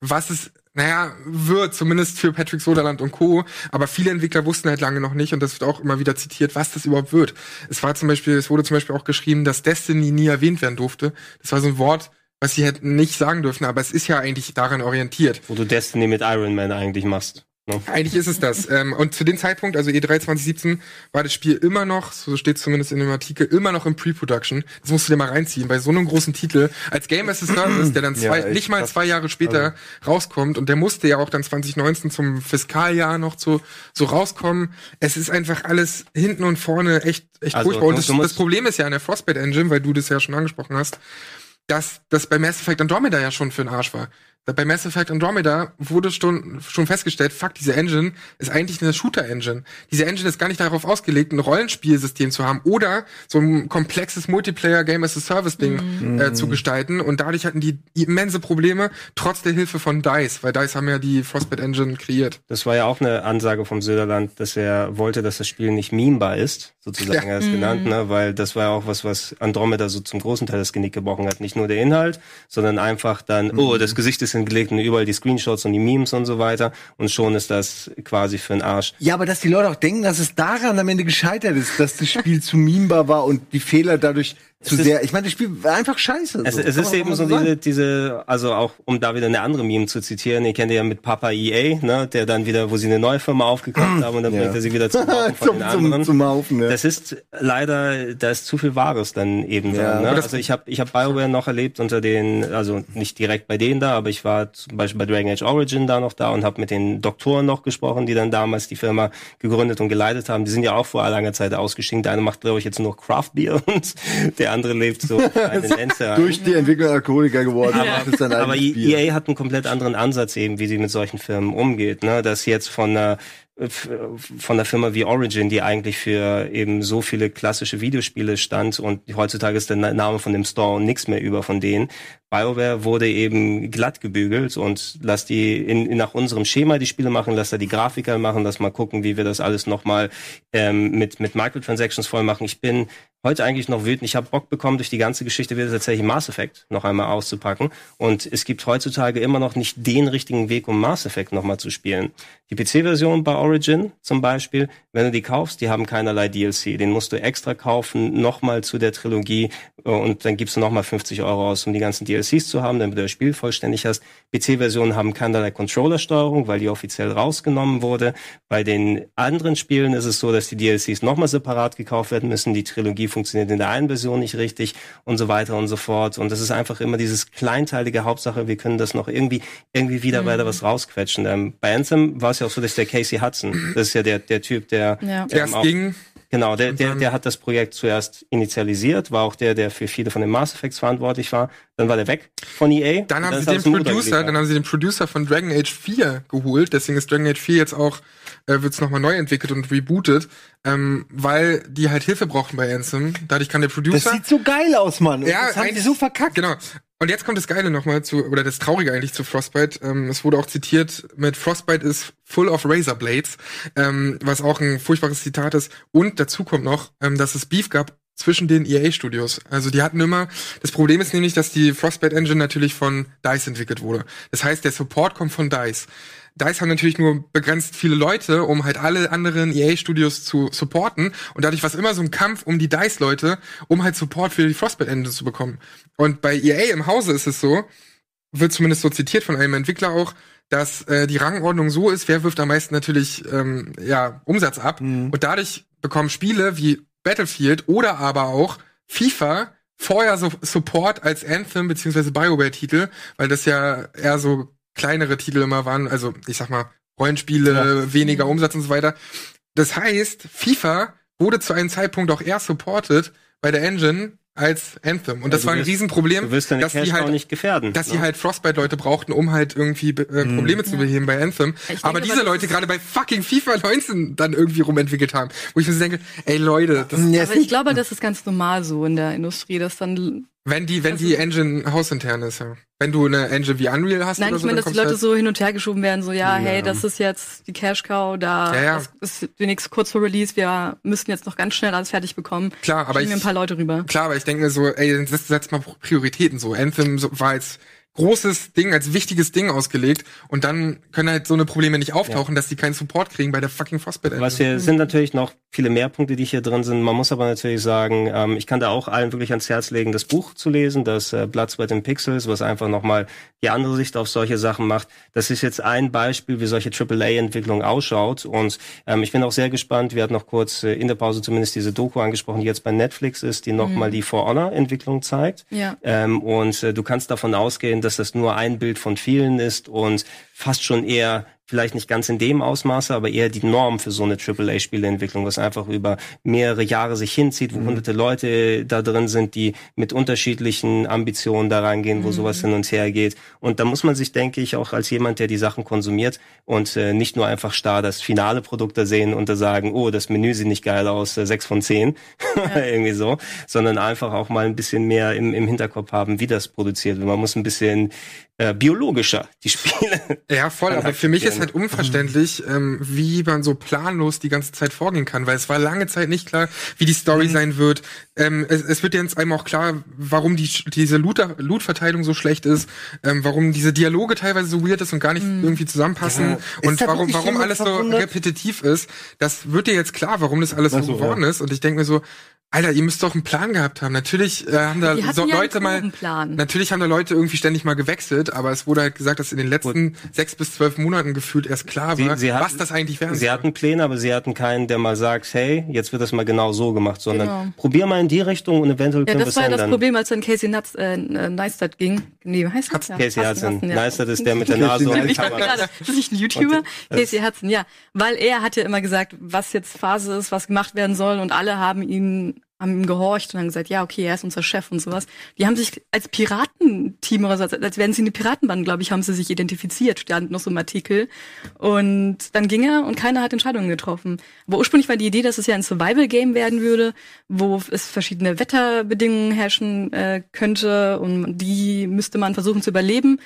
was es, naja, wird, zumindest für Patrick Soderland und Co. Aber viele Entwickler wussten halt lange noch nicht, und das wird auch immer wieder zitiert, was das überhaupt wird. Es war zum Beispiel, es wurde zum Beispiel auch geschrieben, dass Destiny nie erwähnt werden durfte. Das war so ein Wort, was sie hätten nicht sagen dürfen, aber es ist ja eigentlich daran orientiert. Wo du Destiny mit Iron Man eigentlich machst. Ne? Eigentlich ist es das. ähm, und zu dem Zeitpunkt, also E3 2017, war das Spiel immer noch, so steht zumindest in dem Artikel, immer noch im Pre-Production. Das musst du dir mal reinziehen. Bei so einem großen Titel, als Game as a Service, der dann zwei, Ja, nicht mal zwei Jahre später rauskommt, und der musste ja auch dann 2019 zum Fiskaljahr noch so, so rauskommen. Es ist einfach alles hinten und vorne echt, echt Also, furchtbar. Und das, das Problem ist ja an der Frostbite Engine, weil du das ja schon angesprochen hast, dass das bei Mass Effect Andromeda ja schon für den Arsch war. Bei Mass Effect Andromeda wurde schon, schon festgestellt, fuck, diese Engine ist eigentlich eine Shooter-Engine. Diese Engine ist gar nicht darauf ausgelegt, ein Rollenspielsystem zu haben oder so ein komplexes Multiplayer-Game-as-a-Service-Ding äh, zu gestalten. Und dadurch hatten die immense Probleme, trotz der Hilfe von DICE, weil DICE haben ja die Frostbite Engine kreiert. Das war ja auch eine Ansage vom Söderland, dass er wollte, dass das Spiel nicht memebar ist, sozusagen Ja. er es genannt, ne? weil das war ja auch was, was Andromeda so zum großen Teil das Genick gebrochen hat. Nicht nur der Inhalt, sondern einfach dann, oh, das Gesicht ist Pixeln gelegt und überall die Screenshots und die Memes und so weiter. Und schon ist das quasi für den Arsch. Ja, aber dass die Leute auch denken, dass es daran am Ende gescheitert ist, dass das Spiel zu memebar war und die Fehler dadurch zu ist- sehr. Ich meine, das Spiel war einfach scheiße. Es, so. es ist eben so sagen. diese, diese, also auch, um da wieder eine andere Meme zu zitieren, ihr kennt ja mit Papa EA, ne, der dann wieder, wo sie eine neue Firma aufgekauft haben und dann Ja. bringt er sie wieder zum Haufen von zum, den zum, anderen. zum Haufen, ja. Das ist leider, da ist zu viel Wahres dann eben Ja. dran. Ne? Also ich habe ich hab Bioware noch erlebt unter den, also nicht direkt bei denen da, aber ich war zum Beispiel bei Dragon Age Origin da noch da und habe mit den Doktoren noch gesprochen, die dann damals die Firma gegründet und geleitet haben. Die sind ja auch vor langer Zeit ausgestiegen. Der eine macht, glaube ich, jetzt nur noch Craft Beer und der andere lebt so. Durch die Entwicklung Alkoholiker geworden. Aber Bier. EA hat einen komplett anderen Ansatz eben, wie sie mit solchen Firmen umgeht. Ne? Dass jetzt von einer von der Firma wie Origin, die eigentlich für eben so viele klassische Videospiele stand und heutzutage ist der Na- Name von dem Store und nichts mehr über von denen. BioWare wurde eben glatt gebügelt und lass die in nach unserem Schema die Spiele machen, lass da die Grafiker machen, lass mal gucken, wie wir das alles nochmal ähm, mit, mit Microtransactions voll machen. Ich bin heute eigentlich noch wütend. Ich habe Bock bekommen, durch die ganze Geschichte wieder tatsächlich Mass Effect noch einmal auszupacken. Und es gibt heutzutage immer noch nicht den richtigen Weg, um Mass Effect nochmal zu spielen. Die PC-Version bei Origin zum Beispiel, wenn du die kaufst, die haben keinerlei DLC. Den musst du extra kaufen, nochmal zu der Trilogie äh, und dann gibst du nochmal 50 Euro aus, um die ganzen DLCs zu haben, damit du das Spiel vollständig hast. PC-Versionen haben keinerlei Controller-Steuerung, weil die offiziell rausgenommen wurde. Bei den anderen Spielen ist es so, dass die DLCs nochmal separat gekauft werden müssen. Die Trilogie funktioniert in der einen Version nicht richtig und so weiter und so fort. Und das ist einfach immer dieses kleinteilige Hauptsache, wir können das noch irgendwie, irgendwie wieder weiter was rausquetschen. Ähm, bei Anthem war es ja auch so, dass der Casey Hudson, das ist ja der, der Typ, der, Ja. der Erst auch- ging, Genau, der, der, dann- der hat das Projekt zuerst initialisiert, war auch der, der für viele von den Mass Effects verantwortlich war. Dann war der weg von EA. dann haben ist sie den Producer, dann haben sie den Producer von Dragon Age 4 geholt. Deswegen ist Dragon Age 4 jetzt auch, äh, wird's nochmal neu entwickelt und rebootet, ähm, weil die halt Hilfe brauchten bei Ansem. Dadurch kann der Das Producer. sieht so geil aus, Mann. Und Ja, das haben die so verkackt. Genau. Und jetzt kommt das Geile nochmal zu, oder das Traurige eigentlich zu Frostbite. Ähm, es wurde auch zitiert mit Frostbite is full of razor blades, ähm, was auch ein furchtbares Zitat ist. Und dazu kommt noch, ähm, dass es Beef gab zwischen den EA-Studios. Also die hatten immer, das Problem ist nämlich, dass die Frostbite Engine natürlich von DICE entwickelt wurde. Das heißt, der Support kommt von DICE. DICE haben natürlich nur begrenzt viele Leute, um halt alle anderen EA-Studios zu supporten. Und dadurch war es immer so ein Kampf um die DICE-Leute, um halt Support für die Frostbite Engine zu bekommen. Und bei EA im Hause ist es so, wird zumindest so zitiert von einem Entwickler auch, dass äh, die Rangordnung so ist, wer wirft am meisten natürlich ähm, ja, Umsatz ab. Mhm. Und dadurch bekommen Spiele wie Battlefield oder aber auch FIFA vorher so Support als Anthem beziehungsweise BioWare-Titel, weil das ja eher so kleinere Titel immer waren, also ich sag mal Rollenspiele, weniger Umsatz und so weiter. Das heißt, FIFA wurde zu einem Zeitpunkt auch eher supported bei der Engine als Anthem. Und das war ein wirst- Riesenproblem, Du wirst deine dass Cash die auch halt nicht gefährden. dass ne? sie halt Frostbite-Leute brauchten, um halt irgendwie äh, Probleme zu Ja. beheben bei Anthem. Ich denke aber diese Leute ist- gerade bei fucking FIFA 19 dann irgendwie rumentwickelt haben. Wo ich mir so denke, ey Leute, das, Ja, Aber ich glaube, das ist ganz normal so in der Industrie, dass dann wenn die, wenn die Engine hausintern ist, ja. Wenn du eine Engine wie Unreal hast Nein, oder ich meine, dass die Leute halt, so hin und her geschoben werden, so, ja, Ja. hey, das ist jetzt die Cash Cow, da Ja, ja. das ist wenigstens kurz vor Release, wir müssen jetzt noch ganz schnell alles fertig bekommen. Klar, aber Schieben wir ich- ein paar Leute rüber. Klar, aber ich denke mir so, ey, setz, setz mal Prioritäten so. Anthem so, war als großes Ding, als wichtiges Ding ausgelegt und dann können halt so eine Probleme nicht auftauchen, dass die keinen Support kriegen bei der fucking Frostbite Engine. Was wir sind natürlich noch viele mehr Punkte, die hier drin sind. Man muss aber natürlich sagen, ähm, ich kann da auch allen wirklich ans Herz legen, das Buch zu lesen, das äh, Blood, Sweat and Pixels, was einfach nochmal die andere Sicht auf solche Sachen macht. Das ist jetzt ein Beispiel, wie solche AAA-Entwicklung ausschaut. Und ähm, ich bin auch sehr gespannt. Wir hatten noch kurz äh, in der Pause zumindest diese Doku angesprochen, die jetzt bei Netflix ist, die nochmal die For Honor-Entwicklung zeigt. Ja. Ähm, und äh, du kannst davon ausgehen, dass das nur ein Bild von vielen ist und fast schon eher vielleicht nicht ganz in dem Ausmaße, aber eher die Norm für so eine AAA-Spieleentwicklung, was einfach über mehrere Jahre sich hinzieht, wo hunderte Leute da drin sind, die mit unterschiedlichen Ambitionen da reingehen, wo sowas hin und her geht. Und da muss man sich, denke ich, auch als jemand, der die Sachen konsumiert und äh, nicht nur einfach starr das finale Produkt da sehen und da sagen, oh, das Menü sieht nicht geil aus, äh, sechs von zehn, irgendwie so, sondern einfach auch mal ein bisschen mehr im, im Hinterkopf haben, wie das produziert wird. Man muss ein bisschen äh, biologischer die Spiele Ja, voll, aber für mich ist ist halt unverständlich, ähm, wie man so planlos die ganze Zeit vorgehen kann, weil es war lange Zeit nicht klar, wie die Story sein wird. Ähm, es, es wird jetzt einem auch klar, warum die, diese Loot- Loot-Verteilung so schlecht ist, ähm, warum diese Dialoge teilweise so weird ist und gar nicht irgendwie zusammenpassen Ja. und warum, warum alles so repetitiv ist. Das wird dir jetzt klar, warum das alles so so, geworden ist. Und ich denke mir so, Alter, ihr müsst doch einen Plan gehabt haben. Natürlich äh, haben da so ja Leute mal, Probenplan. natürlich haben da Leute irgendwie ständig mal gewechselt, aber es wurde halt gesagt, dass in den letzten sechs bis zwölf Monaten gefühlt erst klar Sie- war, sie hatten- was das eigentlich werden Sie soll. hatten Pläne, aber sie hatten keinen, der mal sagt, hey, jetzt wird das mal genau so gemacht, sondern Genau. probier mal in die Richtung und eventuell Ja, können wir das es war ja das ändern. Problem, als dann Casey Nuts, äh, Neistat ging. Nee, wie heißt Hudson. er? Casey Hudson, ja. Neistat ist der mit der Nase und Ich gerade, das ist nicht ein YouTuber, das- Casey Hudson, ja. Weil er hat ja immer gesagt, was jetzt Phase ist, was gemacht werden soll und alle haben ihn haben ihm gehorcht und haben gesagt, ja, okay, er ist unser Chef und sowas. Die haben sich als Piratenteam oder so, als, als wären sie eine Piratenbande, glaube ich, haben sie sich identifiziert, stand noch so im Artikel. Und dann ging er und keiner hat Entscheidungen getroffen. Aber ursprünglich war die Idee, dass es ja ein Survival-Game werden würde, wo es verschiedene Wetterbedingungen herrschen äh, könnte und die müsste man versuchen zu überleben.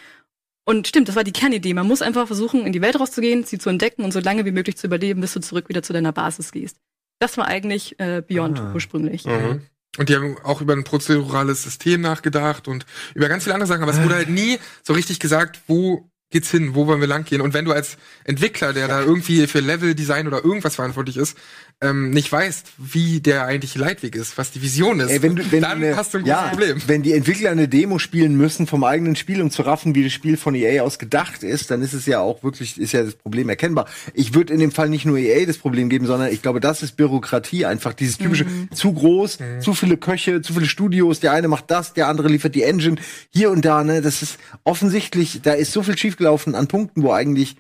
Und stimmt, das war die Kernidee. Man muss einfach versuchen, in die Welt rauszugehen, sie zu entdecken und so lange wie möglich zu überleben, bis du zurück wieder zu deiner Basis gehst. Das war eigentlich äh, Beyond Ah. ursprünglich. Mhm. Und die haben auch über ein prozedurales System nachgedacht und über ganz viele andere Sachen, aber es wurde halt nie so richtig gesagt, wo geht's hin, wo wollen wir lang gehen. Und wenn du als Entwickler, der da irgendwie für Level-Design oder irgendwas verantwortlich ist, ähm, nicht weißt, wie der eigentliche Leitweg ist, was die Vision ist, Ey, wenn du, wenn dann eine- hast du ein ja, großes Problem. Wenn die Entwickler eine Demo spielen müssen vom eigenen Spiel, um zu raffen, wie das Spiel von EA aus gedacht ist, dann ist es ja auch wirklich, ist ja das Problem erkennbar. Ich würde in dem Fall nicht nur EA das Problem geben, sondern ich glaube, das ist Bürokratie einfach. Dieses typische, zu groß, zu viele Köche, zu viele Studios, der eine macht das, der andere liefert die Engine, hier und da, ne, das ist offensichtlich, da ist so viel schiefgelaufen an Punkten, wo eigentlich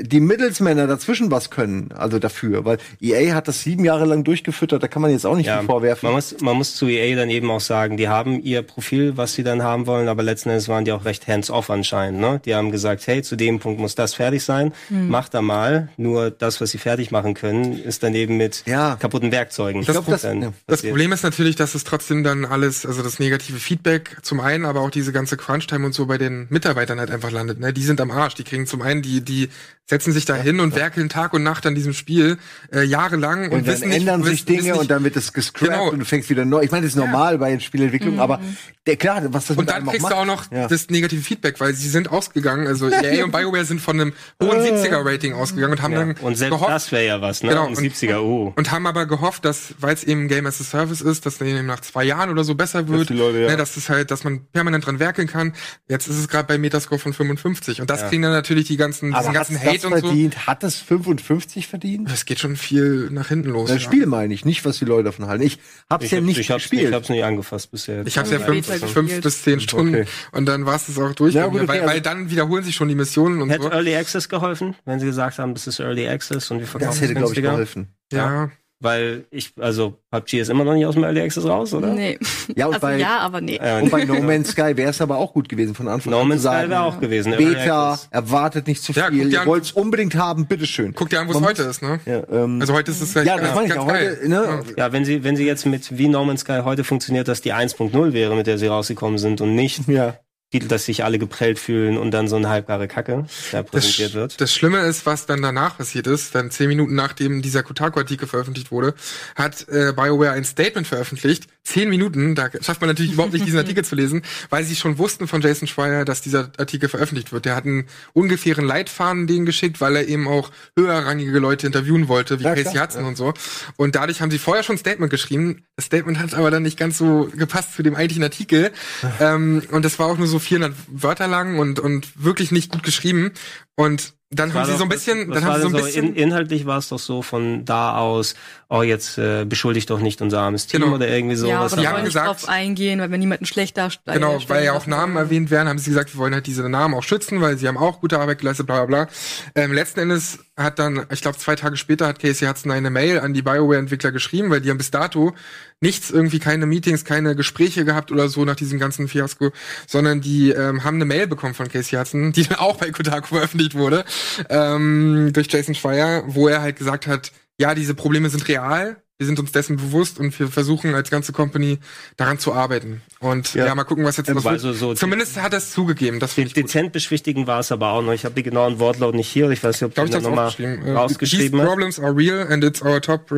die Mittelsmänner dazwischen was können, also dafür, weil EA hat das sieben Jahre lang durchgefüttert, da kann man jetzt auch nicht Ja, viel vorwerfen. man muss, man muss zu EA dann eben auch sagen, die haben ihr Profil, was sie dann haben wollen, aber letzten Endes waren die auch recht hands-off anscheinend. Ne? Die haben gesagt, hey, zu dem Punkt muss das fertig sein, macht da mal. Nur das, was sie fertig machen können, ist dann eben mit Ja. kaputten Werkzeugen. Ich glaub, das- ja. Das passiert. Problem ist natürlich, dass es trotzdem dann alles, also das negative Feedback zum einen, aber auch diese ganze Crunch-Time und so bei den Mitarbeitern halt einfach landet. Ne? Die sind am Arsch. Die kriegen zum einen, die, die setzen sich da hin und werkeln Tag und Nacht an diesem Spiel äh, jahrelang und, Und, dann wissen nicht, ändern sich wissen, Dinge wissen nicht, und dann wird es gescrapped Genau. und du fängst wieder neu. Ich meine, das ist normal bei Spielentwicklung, aber der, klar, was das und mit dann einem kriegst auch du auch macht. noch Ja. das negative Feedback, weil sie sind ausgegangen, also EA und BioWare sind von einem hohen 70er-Rating ausgegangen und haben ja. dann Und selbst gehofft, das wäre ja was, ne? Genau, und- 70er, oh. und haben aber gehofft, dass, weil es eben Game as a Service ist, dass dann eben nach zwei Jahren oder so besser wird, die Leute, ja. ne, dass es halt, dass man permanent dran werkeln kann. Jetzt ist es gerade bei Metascore von 55 und das kriegen dann natürlich die ganzen, diesen aber hat ganzen das Hate und so. verdient? Hat es 55 verdient? Das geht schon viel nach hinten los. Das ja. Spiel meine ich, nicht was die Leute davon halten. Ich hab's Ich, ja hab, nicht ich, hab's, gespielt. ich hab's nicht angefasst bisher. Ich habe ja Ja, fünf, fünf bis zehn Stunden Okay. und dann war es auch durch, Ja, gut, okay, weil, also- weil dann wiederholen sich schon die Missionen und Hätte so. Early Access geholfen, wenn sie gesagt haben, das ist Early Access und wir verkaufen das hätte, glaube ich, geholfen. Ja, Weil ich, also PUBG ist immer noch nicht aus dem Early Access raus, oder? Nee. Ja, und also bei, ja, aber nee. Und bei No Man's Sky wäre es aber auch gut gewesen von Anfang No an zu Man's Sky wäre auch gewesen. Beta, erwartet nicht zu Ja, viel. dir Ihr wollt es unbedingt haben, bitteschön. guck dir an, wo es heute ist, ne? Ja, ähm, Also heute ist es ja, das ganz, meine ich ganz ja. geil. Heute, ne, Ja, wenn sie, wenn sie jetzt mit wie No Man's Sky heute funktioniert, dass die 1.0 wäre, mit der sie rausgekommen sind und nicht ja. Titel, dass sich alle geprellt fühlen und dann so eine halbgare Kacke da Das, präsentiert wird. das Schlimme ist, was dann danach passiert ist, dann zehn Minuten nachdem dieser Kotaku-Artikel veröffentlicht wurde, hat äh, BioWare ein Statement veröffentlicht. Zehn Minuten, da schafft man natürlich überhaupt nicht, diesen Artikel zu lesen, weil sie schon wussten von Jason Schreier, dass dieser Artikel veröffentlicht wird. Der hat einen ungefähren Leitfaden denen geschickt, weil er eben auch höherrangige Leute interviewen wollte, wie Ja, Casey Hudson und so. Und dadurch haben sie vorher schon ein Statement geschrieben. Das Statement hat aber dann nicht ganz so gepasst zu dem eigentlichen Artikel. ähm, und das war auch nur so 400 Wörter lang und, und wirklich nicht gut geschrieben. Und dann haben sie so ein bisschen, was dann haben sie so ein bisschen, in, inhaltlich war es doch so von da aus, oh jetzt äh, beschuldigt doch nicht unser armes Team Genau. oder irgendwie sowas. ja, aber die haben gesagt- drauf eingehen, weil wenn niemanden schlecht darstellt. genau, weil ja auch Namen erwähnt werden, haben sie gesagt, wir wollen halt diese Namen auch schützen, weil sie haben auch gute Arbeit geleistet, bla bla bla. Ähm, letzten Endes hat dann, ich glaube zwei Tage später hat Casey Hudson eine Mail an die BioWare-Entwickler geschrieben, weil die haben bis dato nichts, irgendwie keine Meetings, keine Gespräche gehabt oder so nach diesem ganzen Fiasko, sondern die ähm, haben eine Mail bekommen von Casey Hudson, die dann auch bei Kotaku veröffentlicht wurde, ähm, durch Jason Schreier, wo er halt gesagt hat, ja, diese Probleme sind real, Wir sind uns dessen bewusst und wir versuchen als ganze Company daran zu arbeiten. Und ja, Ja. mal gucken, was jetzt was Also wird. so Zumindest hat er es zugegeben. Das finde ich gut. Dezent beschwichtigen war es aber auch noch. Ich habe die genauen Wortlaut nicht hier. Ich weiß nicht, ob Glaube du nochmal. Äh, rausgeschrieben These hast. problems are real and it's our top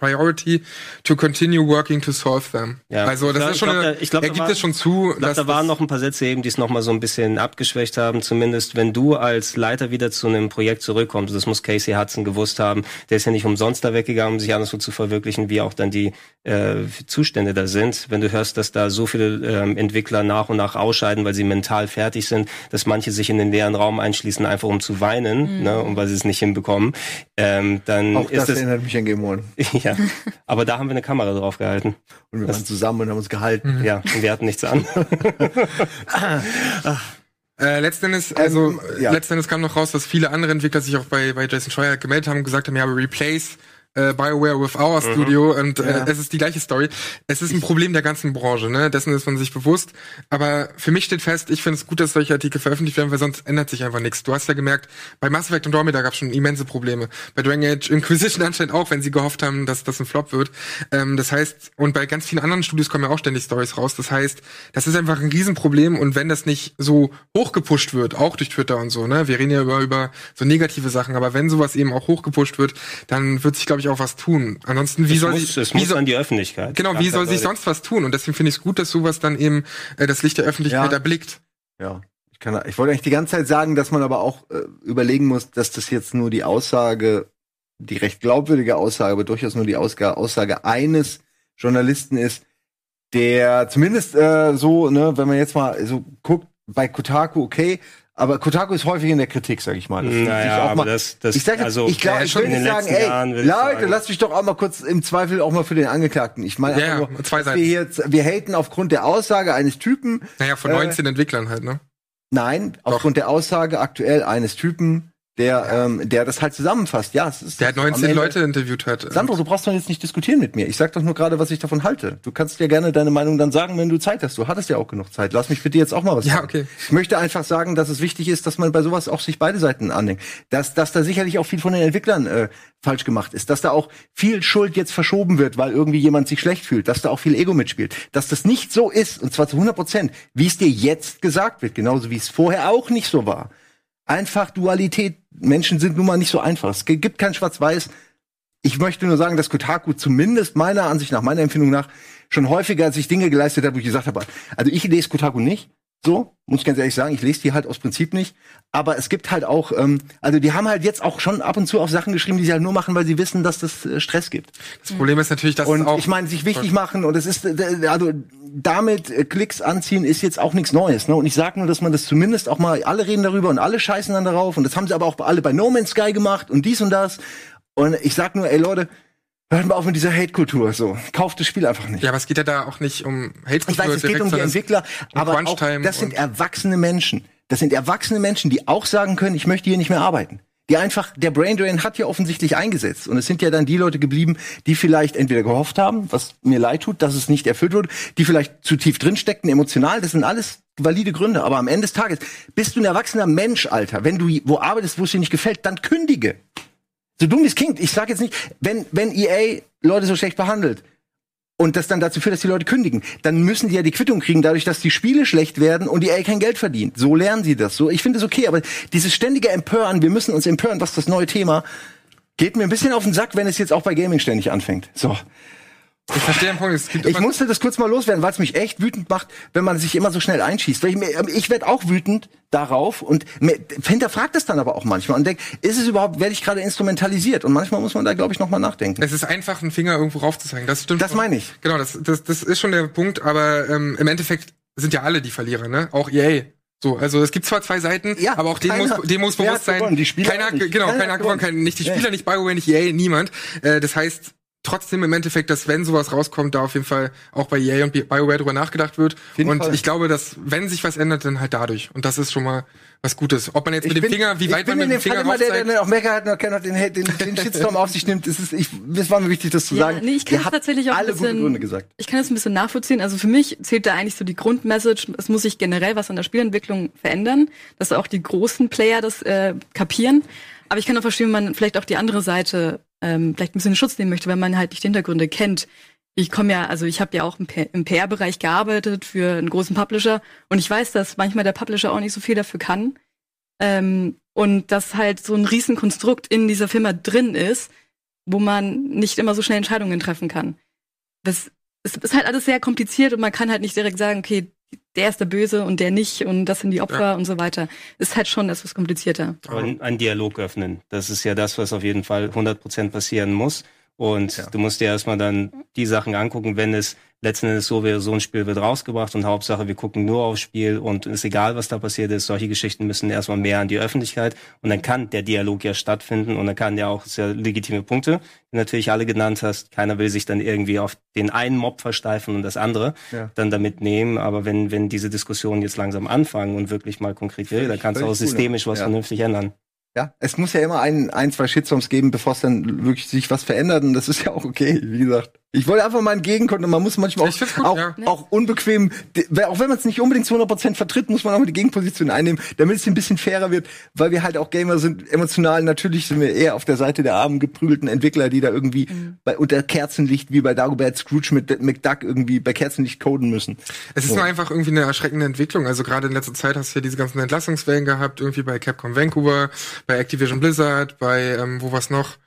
priority to continue working to solve them. Ja. Also das Ich ist schon, glaub, eine, ich glaub, er gibt es schon zu, Ich glaube, dass da waren noch ein paar Sätze eben, die es noch mal so ein bisschen abgeschwächt haben. Zumindest, wenn du als Leiter wieder zu einem Projekt zurückkommst, das muss Casey Hudson gewusst haben, der ist ja nicht umsonst da weggegangen, um sich anderswo zu verwirklichen, wie auch dann die äh, Zustände da sind. Wenn du hörst, dass da so viele ähm, Entwickler nach und nach ausscheiden, weil sie mental fertig sind, dass manche sich in den leeren Raum einschließen, einfach um zu weinen, ne, und weil sie es nicht hinbekommen, ähm, dann Auch ist das erinnert mich an Game One. ja. Aber da haben wir eine Kamera drauf gehalten. Und wir waren zusammen und haben uns gehalten. Ja, und wir hatten nichts an. Äh, letzten Endes, also Ähm, äh, ja. letzten Endes kam noch raus, dass viele andere Entwickler sich auch bei, bei Jason Schreier gemeldet haben und gesagt haben, ja, wir replace äh, BioWare with our Studio und äh, Ja. es ist die gleiche Story. Es ist ein Problem der ganzen Branche, ne? Dessen ist man sich bewusst. Aber für mich steht fest, ich finde es gut, dass solche Artikel veröffentlicht werden, weil sonst ändert sich einfach nichts. Du hast ja gemerkt, bei Mass Effect und Andromeda gab es schon immense Probleme. Bei Dragon Age Inquisition anscheinend auch, wenn sie gehofft haben, dass das ein Flop wird. Ähm, das heißt, und bei ganz vielen anderen Studios kommen ja auch ständig Stories raus. Das heißt, das ist einfach ein Riesenproblem und wenn das nicht so hochgepusht wird, auch durch Twitter und so, ne? Wir reden ja über, über so negative Sachen, aber wenn sowas eben auch hochgepusht wird, dann wird sich, glaube ich, auch was tun. Ansonsten, wie es soll muss, sich, es wie muss soll, an die Öffentlichkeit. genau, wie Ja, soll sich sonst was tun? Und deswegen finde ich es gut, dass sowas dann eben äh, das Licht der Öffentlichkeit Ja. erblickt. Ja. Ich, kann, ich wollte eigentlich die ganze Zeit sagen, dass man aber auch äh, überlegen muss, dass das jetzt nur die Aussage, die recht glaubwürdige Aussage, aber durchaus nur die Ausga Aussage eines Journalisten ist, der zumindest äh, so, ne, wenn man jetzt mal so guckt, bei Kotaku okay, aber Kotaku ist häufig in der Kritik, sag ich mal. Das- Naja, ich auch aber mal das- das- ich sag, also, ich glaube, ich den sagen, ey, Jahren, Leute, sagen. lasst mich doch auch mal kurz im Zweifel auch mal für den Angeklagten. Ich meine, Ja, nur, zwei Seiten. wir hier, wir haten aufgrund der Aussage eines Typen, Naja, von Äh, 19 Entwicklern halt, ne? Nein, aufgrund der Aussage aktuell eines Typen, der, ähm, der das halt zusammenfasst. Ja, es ist Der hat am 19 Ende- Leute interviewt hat. Sandro, du brauchst doch jetzt nicht diskutieren mit mir. Ich sag doch nur gerade, was ich davon halte. Du kannst dir gerne deine Meinung dann sagen, wenn du Zeit hast. Du hattest ja auch genug Zeit. Lass mich bitte jetzt auch mal was Ja, sagen. okay. Ich möchte einfach sagen, dass es wichtig ist, dass man bei sowas auch sich beide Seiten andenkt. Dass, dass da sicherlich auch viel von den Entwicklern äh, falsch gemacht ist. Dass da auch viel Schuld jetzt verschoben wird, weil irgendwie jemand sich schlecht fühlt. Dass da auch viel Ego mitspielt. Dass das nicht so ist, und zwar zu 100 Prozent, wie es dir jetzt gesagt wird. Genauso wie es vorher auch nicht so war. Einfach Dualität. Menschen sind nun mal nicht so einfach. Es gibt kein Schwarz-Weiß. Ich möchte nur sagen, dass Kotaku zumindest meiner Ansicht nach, meiner Empfindung nach, schon häufiger sich Dinge geleistet hat, wo ich gesagt habe, also ich lese Kotaku nicht, so, muss ich ganz ehrlich sagen, ich lese die halt aus Prinzip nicht. Aber es gibt halt auch, ähm, also die haben halt jetzt auch schon ab und zu auf Sachen geschrieben, die sie halt nur machen, weil sie wissen, dass das äh, Stress gibt. Das Problem ist natürlich, dass Und es auch ich meine, sich wichtig machen und es ist, äh, also damit äh, Klicks anziehen ist jetzt auch nichts Neues. Ne? Und ich sage nur, dass man das zumindest auch mal, alle reden darüber und alle scheißen dann darauf. Und das haben sie aber auch alle bei No Man's Sky gemacht und dies und das. Und ich sag nur, ey Leute, hört mal auf mit dieser Hate-Kultur. So, kauft das Spiel einfach nicht. Ja, aber es geht ja da auch nicht um hate Ich weiß, es geht um die Entwickler, um aber auch, das sind erwachsene Menschen. Das sind erwachsene Menschen, die auch sagen können, ich möchte hier nicht mehr arbeiten. Die einfach, der Braindrain hat ja offensichtlich eingesetzt. Und es sind ja dann die Leute geblieben, die vielleicht entweder gehofft haben, was mir leid tut, dass es nicht erfüllt wurde, die vielleicht zu tief drin steckten, emotional. Das sind alles valide Gründe. Aber am Ende des Tages bist du ein erwachsener Mensch, Alter. Wenn du wo arbeitest, wo es dir nicht gefällt, dann kündige. So dumm es klingt. Ich sag jetzt nicht, wenn, wenn EA Leute so schlecht behandelt, und das dann dazu führt, dass die Leute kündigen, dann müssen die ja die Quittung kriegen, dadurch, dass die Spiele schlecht werden und EA kein Geld verdient. So lernen sie das. So, ich finde es okay, aber dieses ständige Empören, wir müssen uns empören, was das neue Thema, geht mir ein bisschen auf den Sack, wenn es jetzt auch bei Gaming ständig anfängt. So. Ich verstehe den Punkt. Es gibt Ich musste das kurz mal loswerden, weil es mich echt wütend macht, wenn man sich immer so schnell einschießt. Ich, mir- ich werde auch wütend darauf und hinterfragt das dann aber auch manchmal und denkt, ist es überhaupt, werde ich gerade instrumentalisiert? Und manchmal muss man da, glaube ich, noch mal nachdenken. Es ist einfach, einen Finger irgendwo raufzuzeigen. Das stimmt. Das meine ich. Genau, das, das, das ist schon der Punkt, aber ähm, im Endeffekt sind ja alle die Verlierer, ne? Auch EA. So, also es gibt zwar zwei Seiten, Ja, aber auch dem muss, dem muss bewusst sein. gewonnen? Die Spieler keiner genau, Keiner keiner, hat gewonnen, kein, nicht die Ja. Spieler, nicht BioWare, nicht EA, niemand. Äh, das heißt, trotzdem im Endeffekt, dass wenn sowas rauskommt, da auf jeden Fall auch bei EA und BioWare drüber nachgedacht wird. Und Fall. ich glaube, dass wenn sich was ändert, dann halt dadurch. Und das ist schon mal was Gutes. Ob man jetzt mit dem bin- Finger, wie ich weit bin man in mit dem dem Finger Fall immer der, der dann auch meckert hat, noch keiner den, den, den Shitstorm auf sich nimmt. Es ist, ich, es war mir wichtig, das zu Ja, sagen. nee, ich kann habt tatsächlich auch ein alle gute bisschen- Gründe gesagt. Ich kann das ein bisschen nachvollziehen. Also für mich zählt da eigentlich so die Grundmessage, es muss sich generell was an der Spielentwicklung verändern, dass auch die großen Player das äh, kapieren. Aber ich kann auch verstehen, wenn man vielleicht auch die andere Seite ähm, vielleicht ein bisschen Schutz nehmen möchte, wenn man halt nicht die Hintergründe kennt. Ich komme ja, also ich habe ja auch im, PR-Bereich gearbeitet für einen großen Publisher und ich weiß, dass manchmal der Publisher auch nicht so viel dafür kann. Ähm, und dass halt so ein Riesenkonstrukt in dieser Firma drin ist, wo man nicht immer so schnell Entscheidungen treffen kann. Das es ist halt alles sehr kompliziert und man kann halt nicht direkt sagen, okay, der ist der Böse und der nicht und das sind die Opfer Ja. und so weiter. Ist halt schon etwas komplizierter. Aber einen Dialog öffnen. Das ist ja das, was auf jeden Fall 100% passieren muss. Und du musst dir erstmal dann die Sachen angucken, wenn es letzten Endes so wäre, so ein Spiel wird rausgebracht und Hauptsache, wir gucken nur aufs Spiel und ist egal, was da passiert ist. Solche Geschichten müssen erstmal mehr an die Öffentlichkeit und dann kann der Dialog ja stattfinden und dann kann ja auch sehr legitime Punkte, die natürlich alle genannt hast. Keiner will sich dann irgendwie auf den einen Mob versteifen und das andere Ja. dann damit nehmen. Aber wenn, wenn diese Diskussionen jetzt langsam anfangen und wirklich mal konkret will, dann kannst du auch cool, systemisch was ja. vernünftig ändern. Ja, es muss ja immer ein, ein, zwei Shitstorms geben, bevor es dann wirklich sich was verändert und das ist ja auch okay, wie gesagt. Ich wollte einfach mal entgegenkommen und man muss manchmal auch, gut, auch, ja. auch unbequem, auch wenn man es nicht unbedingt zu 100% vertritt, muss man auch mal die Gegenposition einnehmen, damit es ein bisschen fairer wird, weil wir halt auch Gamer sind, emotional, natürlich sind wir eher auf der Seite der armen, geprügelten Entwickler, die da irgendwie bei, unter Kerzenlicht, wie bei Dagobert Scrooge mit McDuck irgendwie bei Kerzenlicht coden müssen. Es ist nur einfach irgendwie eine erschreckende Entwicklung. Also gerade in letzter Zeit hast du ja diese ganzen Entlassungswellen gehabt, irgendwie bei Capcom Vancouver, bei Activision Blizzard, bei ähm, wo was noch?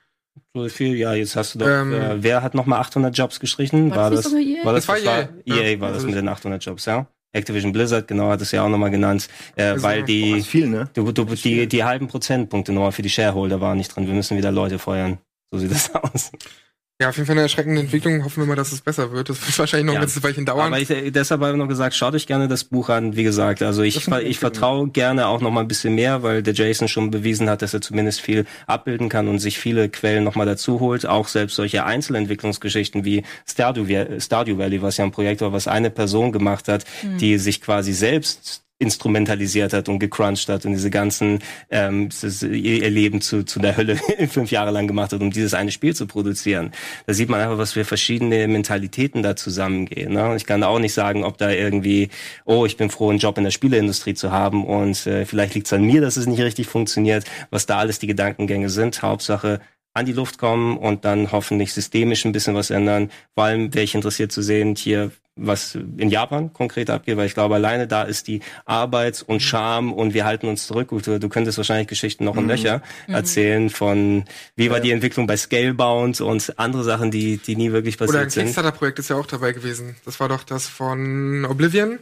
So viel, ja, jetzt hast du doch, Ähm, äh, wer hat nochmal 800 Jobs gestrichen? War War das das, EA? war das, Das war das EA, war, EA ja. war das Also mit den 800 Jobs, ja. Activision Blizzard, genau, hat es ja auch nochmal genannt, äh, Also, weil Das die, ist viel, ne? du, du, die, die halben Prozentpunkte nochmal für die Shareholder waren nicht drin. Wir müssen wieder Leute feuern. So sieht das aus. Ja, auf jeden Fall eine erschreckende Entwicklung. Hoffen wir mal, dass es besser wird. Das wird wahrscheinlich noch Ja. ein ganzes Weilchen dauern. Aber ich, deshalb habe ich noch gesagt, schaut euch gerne das Buch an. Wie gesagt, also ich, ich vertraue gerne auch noch mal ein bisschen mehr, weil der Jason schon bewiesen hat, dass er zumindest viel abbilden kann und sich viele Quellen noch mal dazu holt. Auch selbst solche Einzelentwicklungsgeschichten wie Stardew, Stardew Valley, was ja ein Projekt war, was eine Person gemacht hat, die sich quasi selbst instrumentalisiert hat und gecrunched hat und diese ganzen ähm, ihr Leben zu, zu der Hölle fünf Jahre lang gemacht hat, um dieses eine Spiel zu produzieren. Da sieht man einfach, was für verschiedene Mentalitäten da zusammengehen. Ne? Ich kann auch nicht sagen, ob da irgendwie, oh, ich bin froh, einen Job in der Spieleindustrie zu haben und äh, vielleicht liegt es an mir, dass es nicht richtig funktioniert, was da alles die Gedankengänge sind. Hauptsache an die Luft kommen und dann hoffentlich systemisch ein bisschen was ändern. Vor allem wäre ich interessiert zu sehen, hier was in Japan konkret abgeht, weil ich glaube, alleine da ist die Arbeits- und Scham und wir halten uns zurück. Gut, Du, könntest wahrscheinlich Geschichten noch in Löcher erzählen von, wie war die Entwicklung bei Scalebound und andere Sachen, die, die nie wirklich Oder ein passiert sind. Kickstarter-Projekt ist ja auch dabei gewesen. Das war doch das von Oblivion?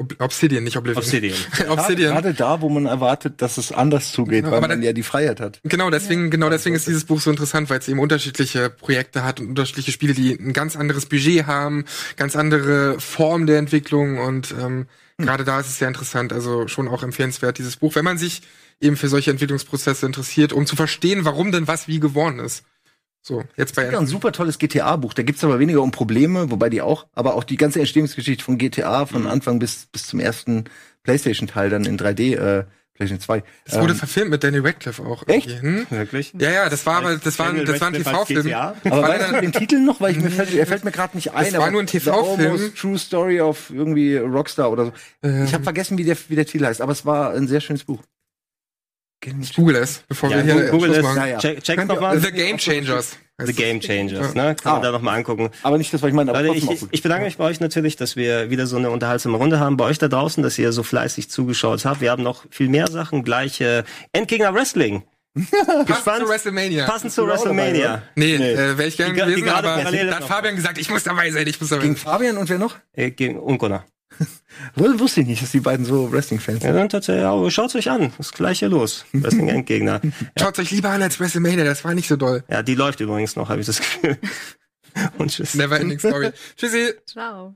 Ob Obsidian, nicht Oblivion. Obsidian. Obsidian. Gerade da, wo man erwartet, dass es anders zugeht, Genau, weil aber man dann- ja die Freiheit hat. Genau, deswegen, genau deswegen ist dieses Buch so interessant, weil es eben unterschiedliche Projekte hat und unterschiedliche Spiele, die ein ganz anderes Budget haben, ganz andere Form der Entwicklung und ähm, gerade da ist es sehr interessant, also schon auch empfehlenswert, dieses Buch, wenn man sich eben für solche Entwicklungsprozesse interessiert, um zu verstehen, warum denn was wie geworden ist. So, jetzt bei Ja, ein super tolles GTA-Buch. Da gibt's aber weniger um Probleme, wobei die auch, aber auch die ganze Entstehungsgeschichte von GTA von Anfang bis, bis zum ersten PlayStation-Teil dann in 3D, äh, PlayStation 2. Es wurde Ähm, verfilmt mit Danny Radcliffe auch. Echt? Hm? Wirklich? Ja, ja, das war aber, das war, ein- das war ein TV-Film. aber war weißt leider- du den Titel noch? Weil ich mir fällt, er fällt mir gerade nicht ein. Es war aber nur ein TV-Film. True Story of irgendwie Rockstar oder so. Ähm, Ich habe vergessen, wie der, wie der Titel heißt, aber es war ein sehr schönes Buch. Ich. Google es, bevor Ja, wir hier Google Schluss es. machen. Ja. Check, ihr- nochmal. The Game Changers. The Game Changers, ne? Kann man Ah. da noch mal angucken. Aber nicht das, was ich meine. Aber Leute, ich, ich bedanke mich bei euch natürlich, dass wir wieder so eine unterhaltsame Runde haben. Bei euch da draußen, dass ihr so fleißig zugeschaut habt. Wir haben noch viel mehr Sachen. Gleich äh, Endgegner Wrestling. Passend zu WrestleMania. Passend zu du auch dabei, WrestleMania. Nee, Nee. Äh, wäre ich gern Die- die gewesen, gerade aber parallel da hat noch. Fabian gesagt, ich muss dabei sein, ich muss dabei Gegen sein. Fabian und wer noch? Äh, gegen Unkunner. Wohl wusste ich nicht, dass die beiden so Wrestling-Fans Ja, sind. dann tatsächlich, ja, schaut's euch an. Das gleiche los. Wrestling Endgegner. Schaut euch lieber an als WrestleMania, das war nicht so doll. Ja, die läuft übrigens noch, habe ich das Gefühl. Und tschüss. Never ending story. Tschüssi. Ciao.